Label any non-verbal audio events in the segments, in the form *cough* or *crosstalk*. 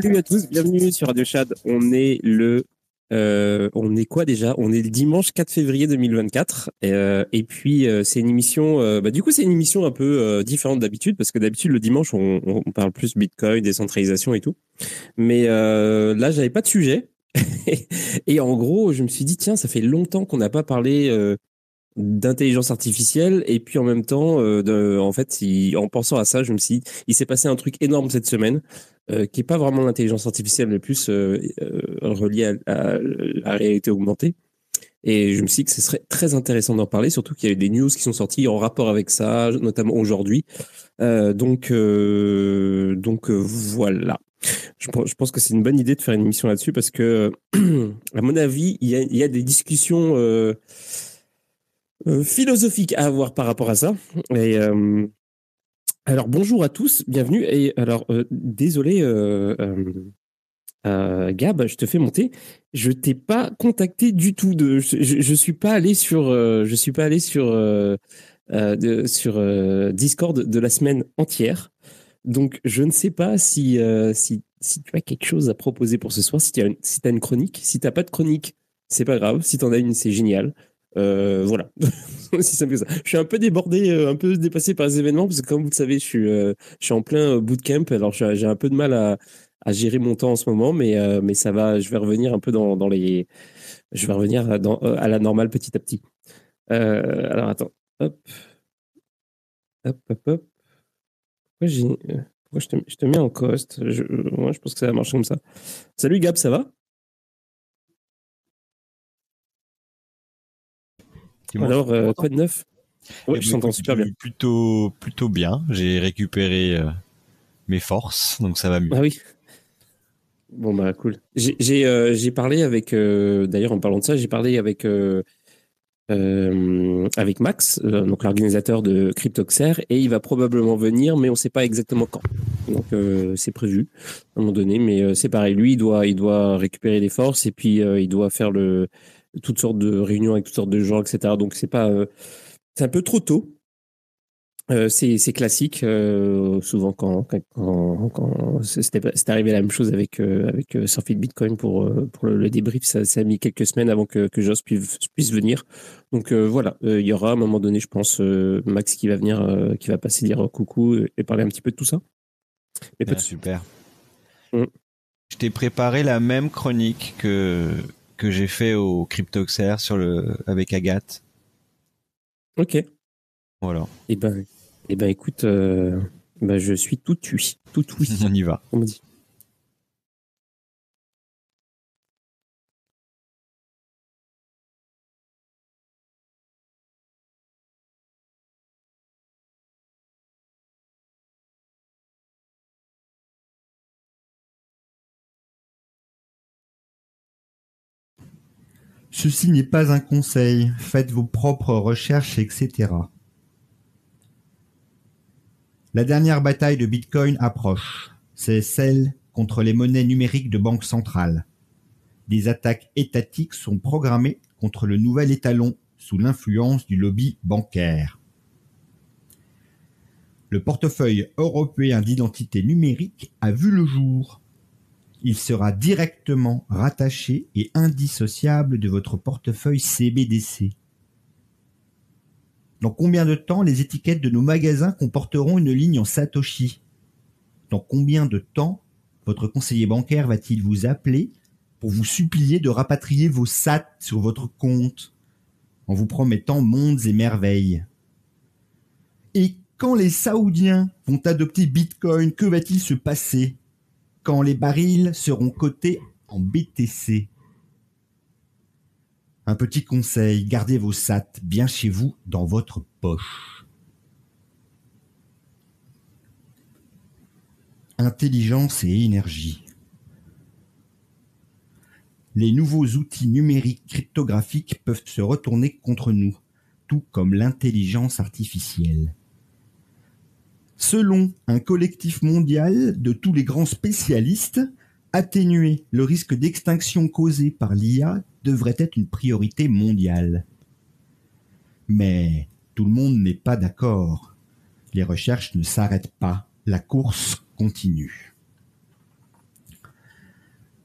Salut à tous, bienvenue sur Radio Chad. On est le euh, on est quoi déjà? On est le dimanche 4 février 2024 euh, et puis euh, c'est une émission. Bah, du coup, c'est une émission un peu différente d'habitude parce que d'habitude le dimanche on, on, parle plus Bitcoin, décentralisation et tout. Mais là, j'avais pas de sujet *laughs* et en gros, je me suis dit tiens, ça fait longtemps qu'on n'a pas parlé d'intelligence artificielle et puis en même temps, de, en fait, en pensant à ça, je me suis dit, il s'est passé un truc énorme cette semaine. Euh, qui est pas vraiment l'intelligence artificielle, mais plus euh, euh, relié à, la réalité augmentée. Et je me suis dit que ce serait très intéressant d'en parler, surtout qu'il y a eu des news qui sont sorties en rapport avec ça, notamment aujourd'hui. donc, donc voilà. Je, pense que c'est une bonne idée de faire une émission là-dessus parce que, *clears throat* à mon avis, il y a des discussions philosophiques à avoir par rapport à ça. Et alors bonjour à tous, bienvenue. Et alors euh, désolé, euh, euh, Gab, je te fais monter. Je t'ai pas contacté du tout. De, je, je suis pas allé sur, je suis pas allé sur Discord de la semaine entière. Donc je ne sais pas si si tu as quelque chose à proposer pour ce soir. Si tu as une, si as une chronique, si t'as pas de chronique, c'est pas grave. Si tu en as une, c'est génial. Euh, voilà, *laughs* si simple ça. Je suis un peu débordé, euh, un peu dépassé par les événements parce que comme vous le savez, je suis, euh, je suis en plein bootcamp. Alors j'ai un peu de mal à, à, gérer mon temps en ce moment, mais mais ça va. Je vais revenir un peu dans, dans les, je vais revenir à la normale petit à petit. alors attends, hop, hop, hop, hop. Pourquoi, pourquoi je, te, je te mets en cost? Je, Moi, je pense que ça va marcher comme ça. Salut Gab, ça va? Alors, euh, quoi de neuf Oui, je t'entends super bien. Plutôt, plutôt bien. J'ai récupéré euh, mes forces, donc ça va mieux. Ah oui. Bon bah cool. J'ai euh, parlé avec, euh, d'ailleurs en parlant de ça, j'ai parlé avec avec Max, donc l'organisateur de Cryptoxer, et il va probablement venir, mais on ne sait pas exactement quand. Donc c'est prévu à un moment donné, mais c'est pareil. Lui, il doit il doit récupérer des forces et puis il doit faire le toutes sortes de réunions avec toutes sortes de gens, etc. Donc c'est pas, euh, c'est un peu trop tôt. Euh, c'est classique. Euh, souvent, quand, quand, quand c'était arrivé la même chose avec avec Surfit Bitcoin pour pour le, débrief, ça, ça, a mis quelques semaines avant que que Joss puisse, puisse venir. Donc voilà, il y aura à un moment donné, je pense, Max qui va venir, qui va passer dire coucou et parler un petit peu de tout ça. Mais ah, super. Mm. Je t'ai préparé la même chronique que que j'ai fait au Cryptoxer sur le avec Agathe. Ok. Voilà. Et eh ben, et eh ben, écoute, euh, ben, je suis tout oui, tout oui. *laughs* On y va. On me dit. Ceci n'est pas un conseil, faites vos propres recherches, etc. La dernière bataille de Bitcoin approche. C'est celle contre les monnaies numériques de banque centrale. des attaques étatiques sont programmées contre le nouvel étalon sous l'influence du lobby bancaire. Le portefeuille européen d'identité numérique a vu le jour. Il sera directement rattaché et indissociable de votre portefeuille CBDC. Dans combien de temps les étiquettes de nos magasins comporteront une ligne en Satoshi? Dans combien de temps votre conseiller bancaire va-t-il vous appeler pour vous supplier de rapatrier vos SAT sur votre compte en vous promettant mondes et merveilles? Et quand les Saoudiens vont adopter Bitcoin, que va-t-il se passer? Quand les barils seront cotés en BTC un petit conseil, gardez vos SAT bien chez vous dans votre poche. Intelligence et énergie. Les nouveaux outils numériques cryptographiques peuvent se retourner contre nous, tout comme l'intelligence artificielle. Selon un collectif mondial de tous les grands spécialistes, atténuer le risque d'extinction causé par l'IA devrait être une priorité mondiale. Mais tout le monde n'est pas d'accord. Les recherches ne s'arrêtent pas, la course continue.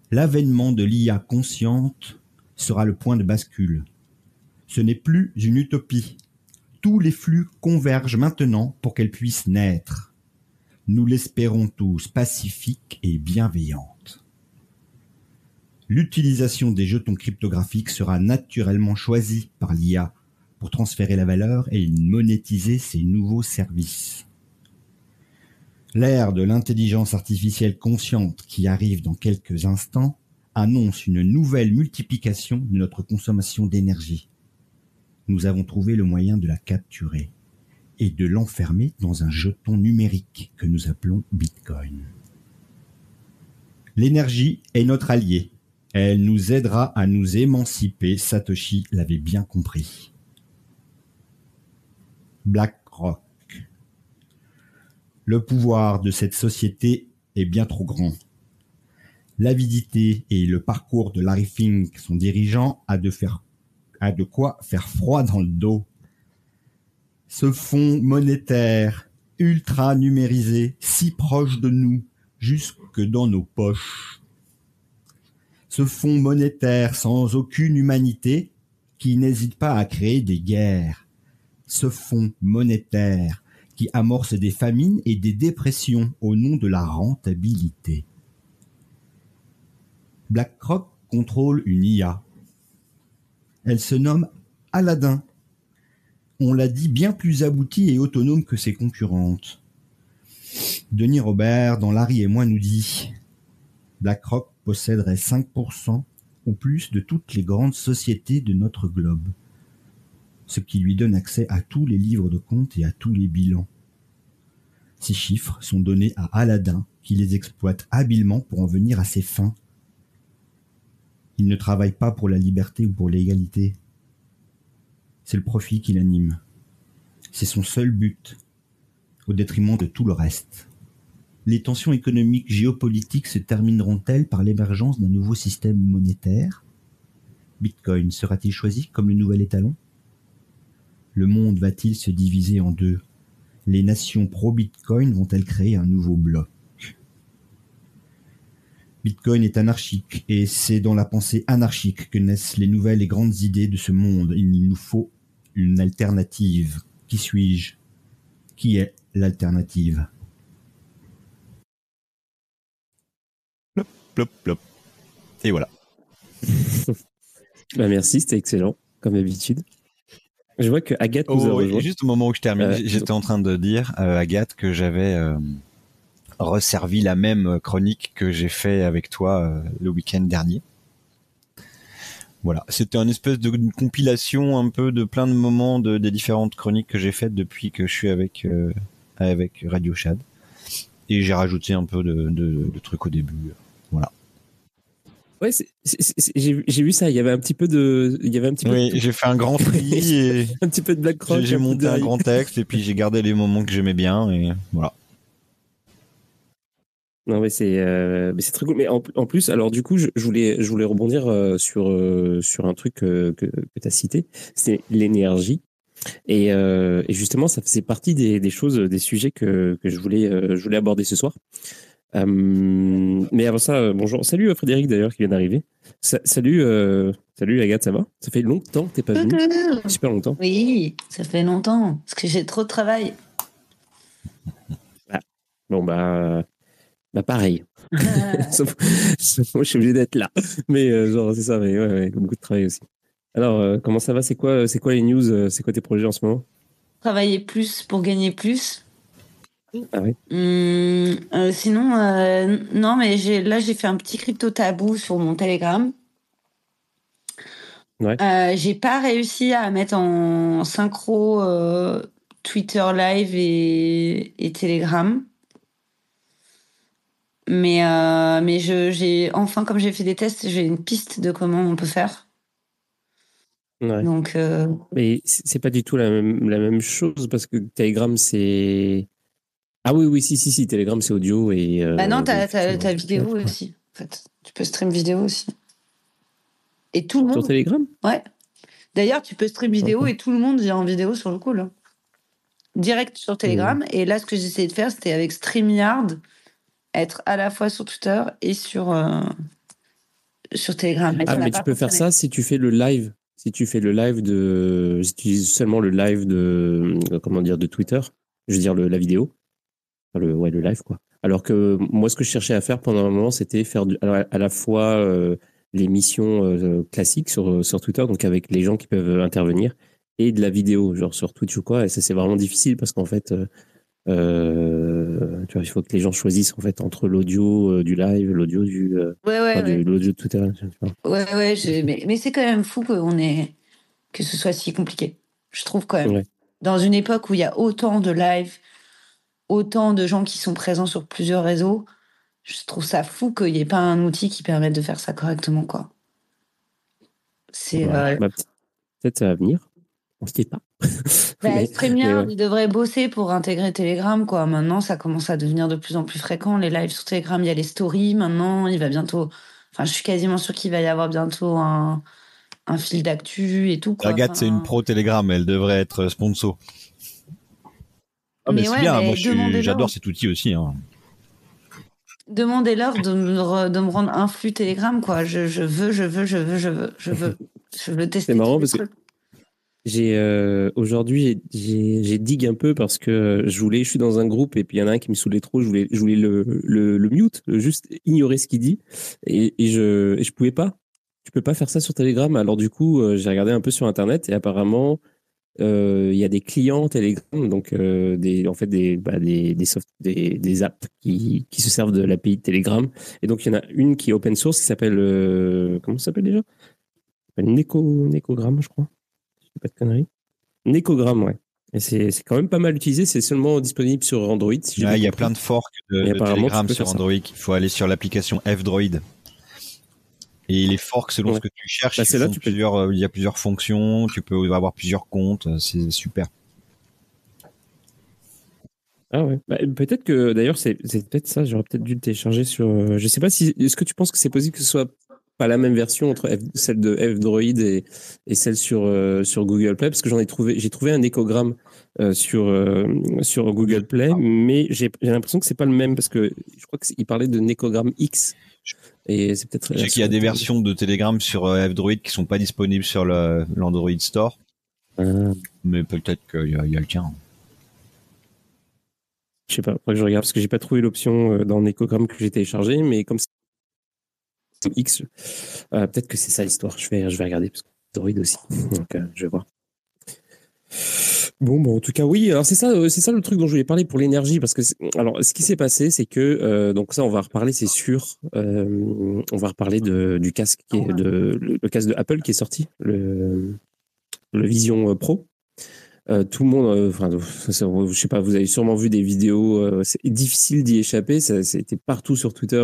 L'avènement de l'IA consciente sera le point de bascule. Ce n'est plus une utopie. Tous les flux convergent maintenant pour qu'elle puisse naître. Nous l'espérons tous pacifique et bienveillante. L'utilisation des jetons cryptographiques sera naturellement choisie par l'IA pour transférer la valeur et monétiser ces nouveaux services. L'ère de l'intelligence artificielle consciente qui arrive dans quelques instants annonce une nouvelle multiplication de notre consommation d'énergie. Nous avons trouvé le moyen de la capturer et de l'enfermer dans un jeton numérique que nous appelons Bitcoin. L'énergie est notre allié elle nous aidera à nous émanciper, Satoshi l'avait bien compris. BlackRock. Le pouvoir de cette société est bien trop grand. L'avidité et le parcours de Larry Fink, son dirigeant, a de, faire, a de quoi faire froid dans le dos. Ce fonds monétaire ultra numérisé, si proche de nous, jusque dans nos poches, ce fonds monétaire sans aucune humanité qui n'hésite pas à créer des guerres, ce fonds monétaire qui amorce des famines et des dépressions au nom de la rentabilité. BlackRock contrôle une IA. Elle se nomme Aladdin. On l'a dit bien plus aboutie et autonome que ses concurrentes. Denis Robert, dans Larry et moi, nous dit BlackRock posséderait 5% ou plus de toutes les grandes sociétés de notre globe, ce qui lui donne accès à tous les livres de comptes et à tous les bilans. Ces chiffres sont donnés à Aladdin, qui les exploite habilement pour en venir à ses fins. Il ne travaille pas pour la liberté ou pour l'égalité. C'est le profit qui l'anime. C'est son seul but, au détriment de tout le reste. Les tensions économiques géopolitiques se termineront-elles par l'émergence d'un nouveau système monétaire? Bitcoin sera-t-il choisi comme le nouvel étalon? Le monde va-t-il se diviser en deux? Les nations pro-Bitcoin vont-elles créer un nouveau bloc? Bitcoin est anarchique et c'est dans la pensée anarchique que naissent les nouvelles et grandes idées de ce monde. Il nous faut une alternative. Qui suis-je? Qui est l'alternative? Plop, plop. Et voilà. *laughs* bah merci, c'était excellent, comme d'habitude. Je vois que Agathe nous a oh, Juste au moment où je termine, euh, j'étais en train de dire à euh, Agathe que j'avais euh, resservi la même chronique que j'ai fait avec toi le week-end dernier. Voilà, c'était une espèce de compilation un peu de plein de moments de, des différentes chroniques que j'ai faites depuis que je suis avec avec Radio Chad. Et j'ai rajouté un peu de, de trucs au début. Voilà. Ouais, j'ai vu ça. Il y avait un petit peu de. Il y avait un petit oui, j'ai fait un grand *laughs* tri et. un petit peu de Black. J'ai monté un grand texte et puis j'ai gardé les moments que j'aimais bien et voilà. Non, mais c'est euh, mais c'est très cool. Mais en, en plus, alors du coup, je, je voulais je voulais rebondir euh, sur euh, sur un truc que que tu as cité, c'est l'énergie. Et, et justement, ça faisait partie des, des choses, des sujets que que je voulais je voulais aborder ce soir. Euh, mais avant ça, bonjour. Salut Frédéric d'ailleurs qui vient d'arriver. Sa- salut salut Agathe, ça va? Ça fait longtemps que t'es pas venu. Super longtemps. Oui, ça fait longtemps, parce que j'ai trop de travail. Bon bah bah pareil. *laughs* Sauf- moi, je suis obligé d'être là. Mais euh, genre, c'est ça, mais ouais, ouais, beaucoup de travail aussi. Alors, euh, comment ça va? C'est quoi, c'est quoi les news euh, C'est quoi tes projets en ce moment? Travailler plus pour gagner plus. Ah oui. Hum, euh, sinon, euh, non, mais j'ai, là, j'ai fait un petit crypto tabou sur mon Telegram. Ouais. Euh, j'ai pas réussi à mettre en synchro euh, Twitter Live et, et Telegram. Mais, euh, mais je, j'ai enfin, comme j'ai fait des tests, j'ai une piste de comment on peut faire. Ouais. Donc, euh, Mais c'est pas du tout la même, la même chose parce que Telegram, c'est. Ah oui, oui, si, si, si, Telegram, c'est audio et. euh, bah non, t'as, t'as vidéo ouais. aussi. En fait, tu peux stream vidéo aussi. Et tout le Sur monde. Telegram? Ouais. D'ailleurs, tu peux stream vidéo et tout le monde vient en vidéo sur le coup, là. Direct sur Telegram. Et là, ce que j'essayais de faire, c'était avec StreamYard, être à la fois sur Twitter et sur, euh, sur Telegram. Ah, ça n'a mais tu peux faire ça si tu fais le live. Si tu fais le live de. Si tu utilises seulement le live de. euh, Comment dire De Twitter. Je veux dire le, la vidéo. Enfin, le, ouais, le live, quoi. Alors que moi, ce que je cherchais à faire pendant un moment, c'était faire du, à, à la fois euh, les missions euh, classiques sur, sur Twitter, donc avec les gens qui peuvent intervenir, et de la vidéo, genre sur Twitch ou quoi. Et ça, c'est vraiment difficile parce qu'en fait. euh, euh, tu vois, il faut que les gens choisissent en fait entre l'audio euh, du live, l'audio du, euh, Ouais, ouais, enfin, du- ouais. l'audio de Twitter. tu vois. Ouais, ouais, mais, mais c'est quand même fou qu'on ait... que ce soit si compliqué. Je trouve quand même. Dans une époque où il y a autant de live, autant de gens qui sont présents sur plusieurs réseaux, je trouve ça fou qu'il n'y ait pas un outil qui permette de faire ça correctement, quoi. C'est. Euh, Bah, peut- Peut-être ça va venir. On ne sait pas. Bah, Mais- StreamYard, mais ouais. il devrait bosser pour intégrer Telegram, quoi. Maintenant, ça commence à devenir de plus en plus fréquent. Les lives sur Telegram, il y a les stories. Maintenant, il va bientôt. Enfin, je suis quasiment sûre qu'il va y avoir bientôt un, un fil d'actu et tout, quoi. Agathe, c'est une pro Telegram, elle devrait être sponsor. Ah, mais, Mais c'est ouais, bien, mais moi j'adore cet outil aussi. Hein. Demandez-leur de me, re- de me rendre un flux Telegram, quoi. Je, je veux, je veux, je veux, je veux, je veux. *laughs* Je veux tester. C'est marrant parce que- trucs. J'ai euh, aujourd'hui j'ai- j'ai j'ai dig un peu parce que je voulais je suis dans un groupe et puis il y en a un qui me saoulait trop je voulais je voulais le le, le mute juste ignorer ce qu'il dit et, et je et je pouvais pas. Tu peux pas faire ça sur Telegram. Alors du coup euh, j'ai regardé un peu sur internet et apparemment euh, il y a des clients Telegram donc euh, des en fait des bah, des des, soft, des des apps qui qui se servent de l'API de Telegram. Et donc il y en a une qui est open source qui s'appelle euh, comment ça s'appelle déjà? Neko Nekogram je crois pas de conneries. Nekogram, ouais. Et c'est c'est quand même pas mal utilisé. C'est seulement disponible sur Android. si Ouais, il y a plein de forks de, de Telegram sur. Android. Il faut aller sur l'application F-Droid. Et les forks, selon Ouais. ce que tu cherches, Bah, là, tu peux- euh, il y a plusieurs fonctions. Tu peux avoir plusieurs comptes. C'est super. Ah ouais. Bah, peut-être que d'ailleurs, c'est c'est peut-être ça. J'aurais peut-être dû le télécharger sur. euh, je sais pas si. Est-ce que tu penses que c'est possible que ce soit pas la même version entre F- celle de F-Droid et, et celle sur, euh, sur Google Play Parce que j'en ai trouvé. J'ai trouvé un écogramme euh, sur, euh, sur Google Play, mais j'ai j'ai l'impression que c'est pas le même parce que je crois qu'il parlait de Nekogram X. Et c'est peut-être. Je sais qu'il y a des versions de Telegram sur F-Droid qui sont pas disponibles sur l'Android Store. Ah. Mais peut-être qu'il y, a- il y a le tien. Je sais pas, faudrait que je regarde parce que j'ai pas trouvé l'option dans Necogram que j'ai téléchargé, mais comme c'est X, euh, peut-être que c'est ça l'histoire. Je vais, regarder parce que Android aussi. Donc, euh, je vais voir. Bon, bon, en tout cas, oui. Alors c'est ça, euh, c'est ça le truc dont je voulais parler pour l'énergie, parce que alors ce qui s'est passé, c'est que donc ça, on va reparler, c'est sûr. On va reparler de, du casque de le, casque de Apple qui est sorti, le, le Vision Pro. Euh, tout le monde, euh, enfin, je sais pas, vous avez sûrement vu des vidéos. euh, c'est difficile d'y échapper. Ça, c'était partout sur Twitter,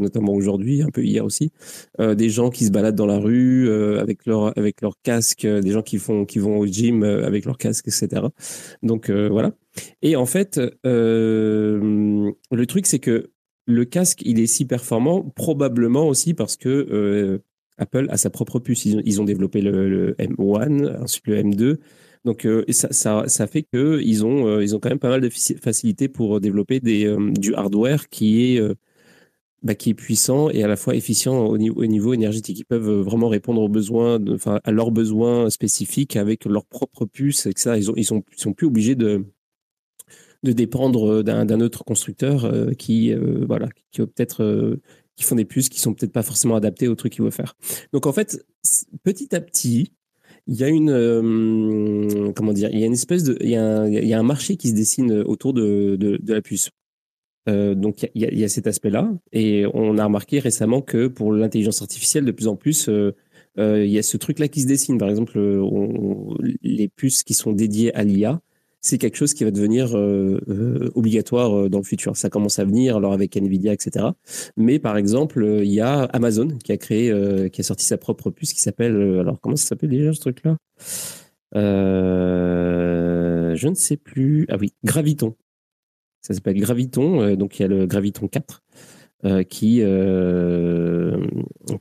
notamment aujourd'hui, un peu hier aussi. Des gens qui se baladent dans la rue avec leur avec leur casque, des gens qui font qui vont au gym avec leur casque, etc. Donc voilà. Et en fait, le truc c'est que le casque, il est si performant, probablement aussi parce que Apple a sa propre puce. Ils ont, développé le, M1, ensuite le M2. Donc, euh, ça, fait qu'ils ont, euh, ils ont quand même pas mal de facilité pour développer des, du hardware qui est, bah, qui est puissant et à la fois efficient au niveau, au niveau énergétique. Ils peuvent vraiment répondre aux besoins, enfin, à leurs besoins spécifiques avec leur propre puce, etc. Ils, ont, ils, sont, ils sont plus obligés de, de dépendre d'un autre constructeur qui, voilà, qui peut-être qui font des puces qui sont peut-être pas forcément adaptées au truc qu'il veut faire. Donc en fait, petit à petit, il y a une euh, comment dire, il y a une espèce de, il y a un, marché qui se dessine autour de, de, la puce. Euh, donc il y, a, cet aspect-là, et on a remarqué récemment que pour l'intelligence artificielle, de plus en plus, euh, il y a ce truc-là qui se dessine. Par exemple, les puces qui sont dédiées à l'IA, c'est quelque chose qui va devenir euh, euh, obligatoire euh, dans le futur. Ça commence à venir, alors avec Nvidia, etc. Mais par exemple, il y a Amazon qui a créé, qui a sorti sa propre puce qui s'appelle, alors comment ça s'appelle déjà ce truc-là? Je ne sais plus. Ah oui, Graviton. Ça s'appelle Graviton. donc il y a le Graviton 4. qui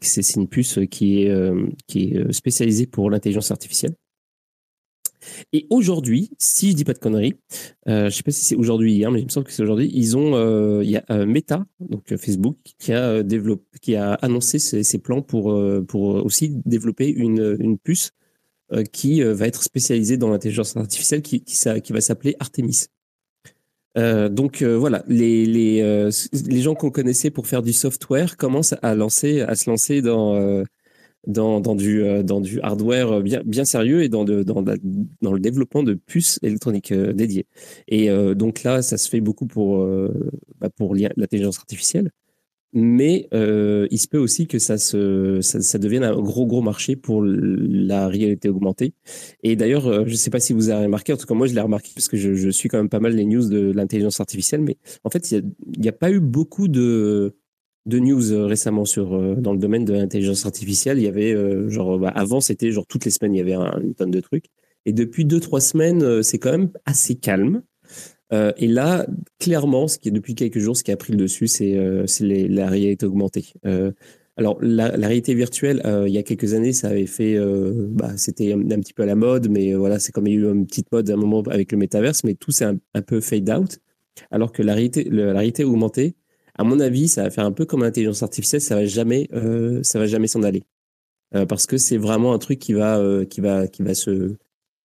c'est une puce qui est qui est spécialisée pour l'intelligence artificielle et aujourd'hui, si je dis pas de conneries, euh, je sais pas si c'est aujourd'hui hier, mais il me semble que c'est aujourd'hui, ils ont, euh, il y a euh, Meta, donc euh, Facebook, qui a développé, qui a annoncé ses, plans pour pour aussi développer une, une puce qui va être spécialisée dans l'intelligence artificielle, qui qui, va s'appeler Artemis. Donc voilà, les, les, les gens qu'on connaissait pour faire du software commencent à lancer, à se lancer dans dans, dans, du, euh, dans du hardware bien, bien sérieux et dans, de, dans, dans le développement de puces électroniques euh, dédiées. Et euh, donc là, ça se fait beaucoup pour, bah pour l'intelligence artificielle. Mais il se peut aussi que ça, se, ça, ça, devienne un gros, gros marché pour la réalité augmentée. Et d'ailleurs, je ne sais pas si vous avez remarqué, en tout cas moi je l'ai remarqué parce que je, je, suis quand même pas mal les news de l'intelligence artificielle, mais en fait, il n'y a, a, pas eu beaucoup de, de news euh, récemment sur euh, dans le domaine de l'intelligence artificielle. Il y avait euh, genre bah, avant c'était genre toutes les semaines il y avait une tonne de trucs et depuis deux trois semaines c'est quand même assez calme. et là clairement ce qui est depuis quelques jours ce qui a pris le dessus c'est c'est la réalité augmentée. alors la, réalité virtuelle il y a quelques années ça avait fait bah, c'était un, petit peu à la mode mais voilà c'est comme il y a eu une petite mode à un moment avec le métaverse mais tout c'est un, un, peu fade out alors que la réalité la réalité augmentée à mon avis, ça va faire un peu comme l'intelligence artificielle, ça va jamais, euh, ça va jamais s'en aller, euh, parce que c'est vraiment un truc qui va, euh, qui va, qui va se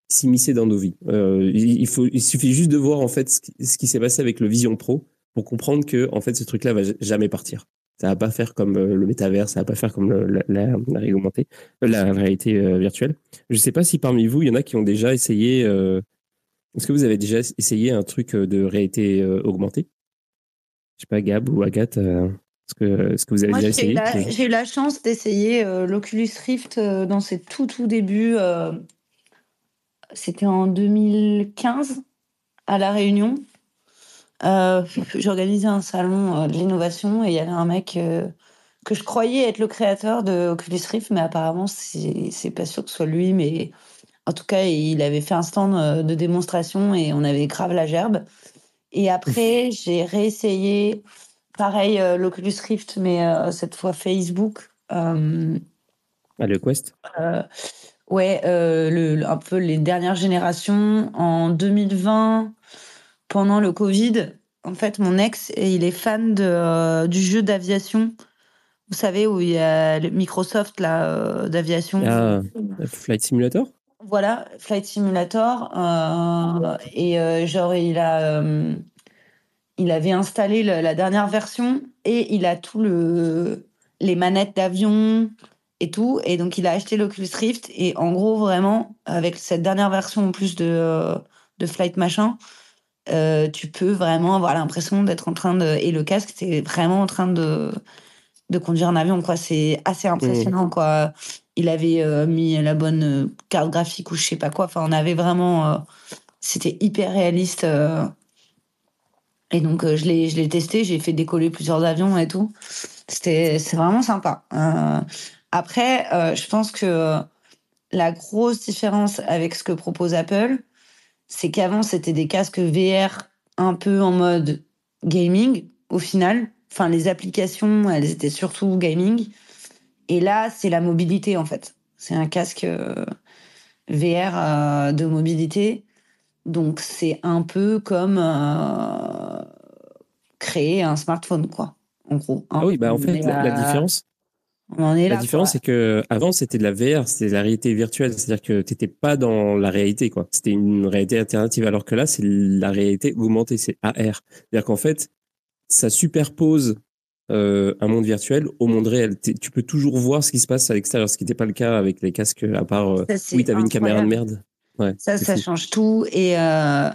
s'immiscer dans nos vies. il, faut, il suffit juste de voir en fait ce qui, s'est passé avec le Vision Pro pour comprendre que en fait ce truc-là va jamais partir. Ça va pas faire comme le métavers, ça va pas faire comme la, réalité virtuelle. Je sais pas si parmi vous il y en a qui ont déjà essayé. Est-ce que vous avez déjà essayé un truc de réalité augmentée? Sais pas, Gab ou Agathe, euh, est-ce que, est que vous avez déjà essayé J'ai eu la chance d'essayer euh, l'Oculus Rift euh, dans ses tout tout débuts. C'était en 2015 à La Réunion. J'organisais un salon de l'innovation et il y avait un mec que je croyais être le créateur de Oculus Rift, mais apparemment, c'est pas sûr que ce soit lui. Mais en tout cas, il avait fait un stand de démonstration et on avait grave la gerbe. Et après, j'ai réessayé, pareil, euh, l'Oculus Rift, mais euh, cette fois Facebook. Euh, ah, le Quest? Ouais, le, un peu les dernières générations. En 2020, pendant le Covid, en fait, mon ex, il est fan de, du jeu d'aviation. Vous savez, où il y a le Microsoft d'aviation. Ah, Flight Simulator? Voilà, Flight Simulator. Euh, et euh, genre, il a. Euh, il avait installé la dernière version et il a tout le les manettes d'avion et tout et donc il a acheté l'Oculus Rift et en gros vraiment avec cette dernière version en plus de de flight machin tu peux vraiment avoir l'impression d'être en train de et le casque c'est vraiment en train de de conduire un avion quoi c'est assez impressionnant mmh. quoi il avait euh, mis la bonne euh, carte graphique ou je sais pas quoi. Enfin, on avait vraiment. Euh, c'était hyper réaliste. et donc, je l'ai, testé. J'ai fait décoller plusieurs avions et tout. C'était, vraiment sympa. après, je pense que la grosse différence avec ce que propose Apple, c'est qu'avant, c'était des casques VR un peu en mode gaming, au final. enfin les applications, elles étaient surtout gaming. Et là, c'est la mobilité en fait. C'est un casque euh, VR euh, de mobilité. Donc c'est un peu comme euh, créer un smartphone, quoi, en gros. hein. Ah oui, bah en fait, la, différence, On en est là. la différence, c'est que avant c'était de la VR, c'était de la réalité virtuelle, c'est-à-dire que t'étais pas dans la réalité, quoi. C'était une réalité alternative, alors que là, c'est la réalité augmentée, c'est AR. C'est-à-dire qu'en fait, ça superpose euh, un monde virtuel au monde réel. T'es- Tu peux toujours voir ce qui se passe à l'extérieur, ce qui n'était pas le cas avec les casques, à part euh, Ça, oui, t'avais une caméra de merde. Ouais, Ça, ça fou. change tout. Et, euh,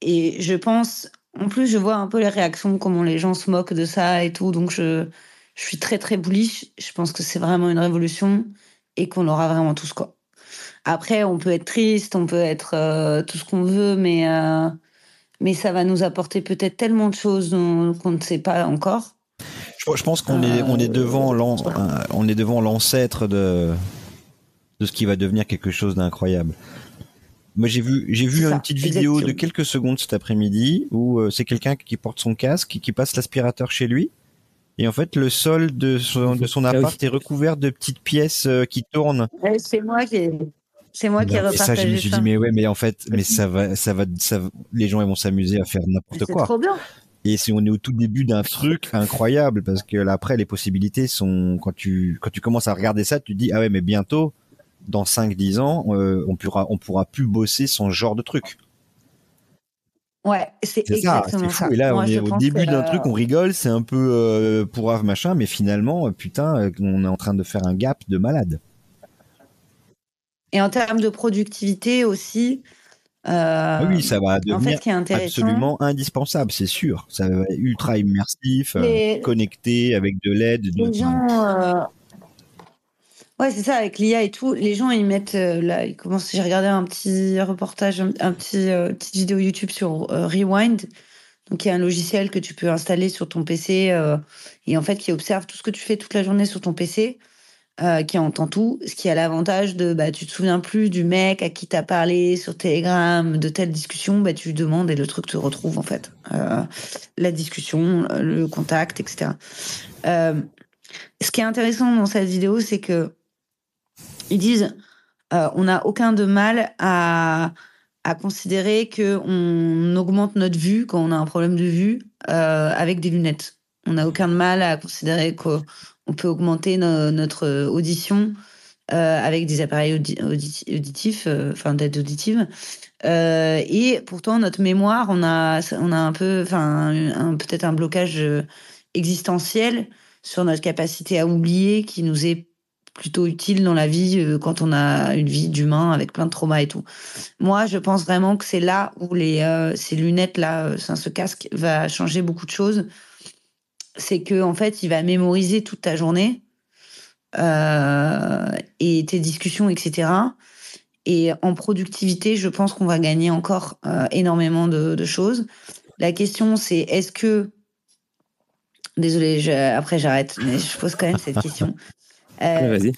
et je pense, en plus, je vois un peu les réactions, comment les gens se moquent de ça et tout. Donc, je, je suis très, très bullish. Je pense que c'est vraiment une révolution et qu'on l'aura vraiment tous, quoi. Après, on peut être triste, on peut être euh, tout ce qu'on veut, mais, mais ça va nous apporter peut-être tellement de choses dont- qu'on ne sait pas encore. Je, je pense qu'on est, on est Euh, devant on est devant l'ancêtre de, de ce qui va devenir quelque chose d'incroyable. Moi, j'ai vu, j'ai vu C'est une ça, petite vidéo de quelques secondes cet après-midi où euh, c'est quelqu'un qui porte son casque, qui passe l'aspirateur chez lui. Et en fait, le sol de son, de son Ah oui. appart est recouvert de petites pièces euh, qui tournent. C'est moi qui c'est moi qui ai Bah, Et ça, je me suis dit, mais ouais, mais en fait, mais ça va, ça va, ça, va- les gens ils vont s'amuser à faire n'importe C'est quoi. trop bien. Et si on est au tout début d'un truc incroyable, parce que là, après, les possibilités sont, quand tu, quand tu commences à regarder ça, tu te dis, ah ouais, mais bientôt, dans 5-10 ans, euh, on pourra, on pourra plus bosser son genre de truc. Ouais, c'est ça, exactement c'est ça. fou. Et là, Moi, on est au début d'un euh, truc, on rigole, c'est un peu euh, pourrave machin, mais finalement, euh, putain, euh, on est en train de faire un gap de malade. Et en termes de productivité aussi. Euh, Ah oui, ça va en devenir fait, absolument indispensable, c'est sûr. Ça va être ultra immersif, euh, Les- connecté avec de l'aide. de- les gens. euh, Ouais, c'est ça, avec l'IA et tout. Les gens, ils mettent. euh, là, ils commencent. J'ai regardé un petit reportage, un, un petit euh, petite vidéo YouTube sur euh, Rewind. Donc, il y a un logiciel que tu peux installer sur ton PC euh, et en fait qui observe tout ce que tu fais toute la journée sur ton PC, euh, qui entend tout. Ce qui a l'avantage de, bah, tu te souviens plus du mec à qui t'as parlé sur Telegram, de telle discussion, bah, tu demandes et le truc te retrouve en fait. Euh, la discussion, le contact, etc. Euh, ce qui est intéressant dans cette vidéo, c'est que ils disent on n'a aucun de mal à, à considérer que on augmente notre vue quand on a un problème de vue avec des lunettes. On n'a aucun de mal à considérer qu'on peut augmenter no- notre audition euh, avec des appareils audi- auditi- auditifs, euh, enfin d'aide auditive. Euh, et pourtant, notre mémoire, on a, on a un peu, enfin, peut-être un blocage euh, existentiel sur notre capacité à oublier qui nous est plutôt utile dans la vie euh, quand on a une vie d'humain avec plein de traumas et tout. Moi, je pense vraiment que c'est là où les euh, ces lunettes là, euh, enfin, ce casque va changer beaucoup de choses. C'est que en fait, il va mémoriser toute ta journée euh, et tes discussions, etc. Et en productivité, je pense qu'on va gagner encore euh, énormément de, de choses. La question, c'est est-ce que Désolée, je- après j'arrête, mais je pose quand même cette question. *laughs* Euh, Vas-y.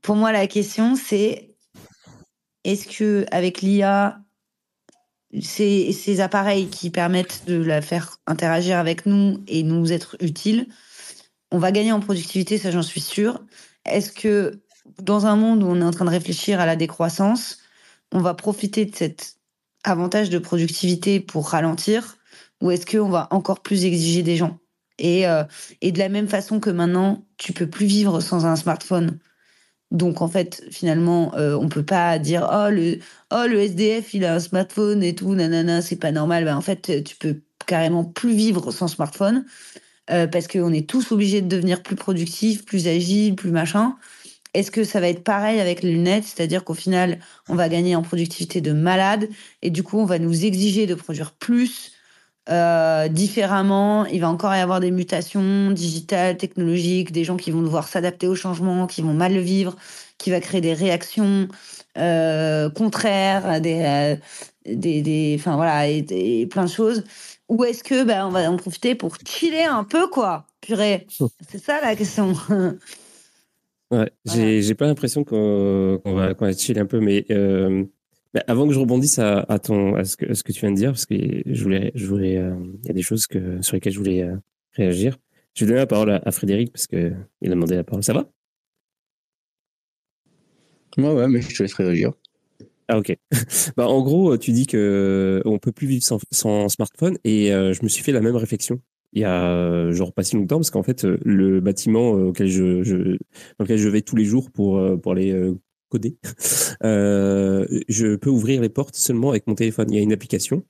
pour moi, la question, c'est est-ce que avec l'IA, ces, appareils qui permettent de la faire interagir avec nous et nous être utiles, on va gagner en productivité, ça j'en suis sûre. Est-ce que dans un monde où on est en train de réfléchir à la décroissance, on va profiter de cet avantage de productivité pour ralentir ou est-ce qu'on va encore plus exiger des gens? Et, euh, et de la même façon que maintenant, tu peux plus vivre sans un smartphone. Donc en fait, finalement, euh, on peut pas dire oh le oh le SDF il a un smartphone et tout nanana c'est pas normal. Ben, en fait, tu peux carrément plus vivre sans smartphone euh, parce qu'on est tous obligés de devenir plus productifs, plus agiles, plus machin. Est-ce que ça va être pareil avec les lunettes, c'est-à-dire qu'au final, on va gagner en productivité de malade et du coup, on va nous exiger de produire plus, euh, différemment. Il va encore y avoir des mutations digitales, technologiques, des gens qui vont devoir s'adapter au changement, qui vont mal le vivre, qui va créer des réactions euh, contraires, des, euh, des, des, enfin voilà, et, et plein de choses. Ou est-ce que ben on va en profiter pour chiller un peu quoi, purée. *laughs* C'est ça la question. *laughs* Ouais, j'ai j'ai pas l'impression qu'on va, qu'on va chill un peu, mais bah, avant que je rebondisse à, à ton à ce que à ce que tu viens de dire, parce que je voulais je voulais euh, il y a des choses que sur lesquelles je voulais euh, réagir. Je vais donner la parole à, Frédéric parce qu'il a demandé la parole. Ça va? Ouais, ouais, mais je te laisse réagir. Ah ok. *laughs* bah, en gros, tu dis que on peut plus vivre sans, smartphone et je me suis fait la même réflexion il y a genre pas si longtemps parce qu'en fait le bâtiment auquel je, je, dans lequel je vais tous les jours pour pour aller coder, je peux ouvrir les portes seulement avec mon téléphone. Il y a une application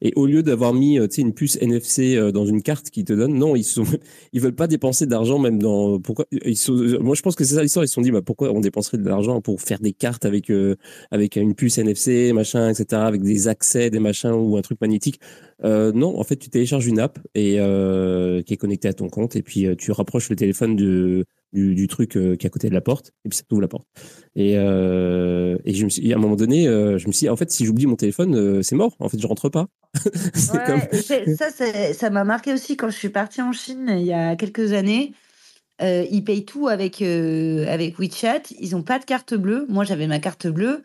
et au lieu d'avoir mis euh, une puce NFC euh, dans une carte qui te donne, non, ils sont, *laughs* veulent pas dépenser d'argent même dans. Pourquoi Moi, je pense que c'est ça l'histoire. Ils se sont dit, bah, pourquoi on dépenserait de l'argent pour faire des cartes avec euh, une puce NFC, machin, etc., avec des accès, des machins ou un truc magnétique. Euh, non, en fait, tu télécharges une app et euh, qui est connectée à ton compte et puis tu rapproches le téléphone de du, du truc euh, qui est à côté de la porte, et puis ça t'ouvre la porte. Et, euh, et je me suis, à un moment donné, euh, je me suis dit, en fait, si j'oublie mon téléphone, c'est mort. En fait, je rentre pas. *laughs* ouais, Ça, ça m'a marqué aussi quand je suis partie en Chine il y a quelques années. ils payent tout avec, avec WeChat. Ils n'ont pas de carte bleue. Moi, j'avais ma carte bleue.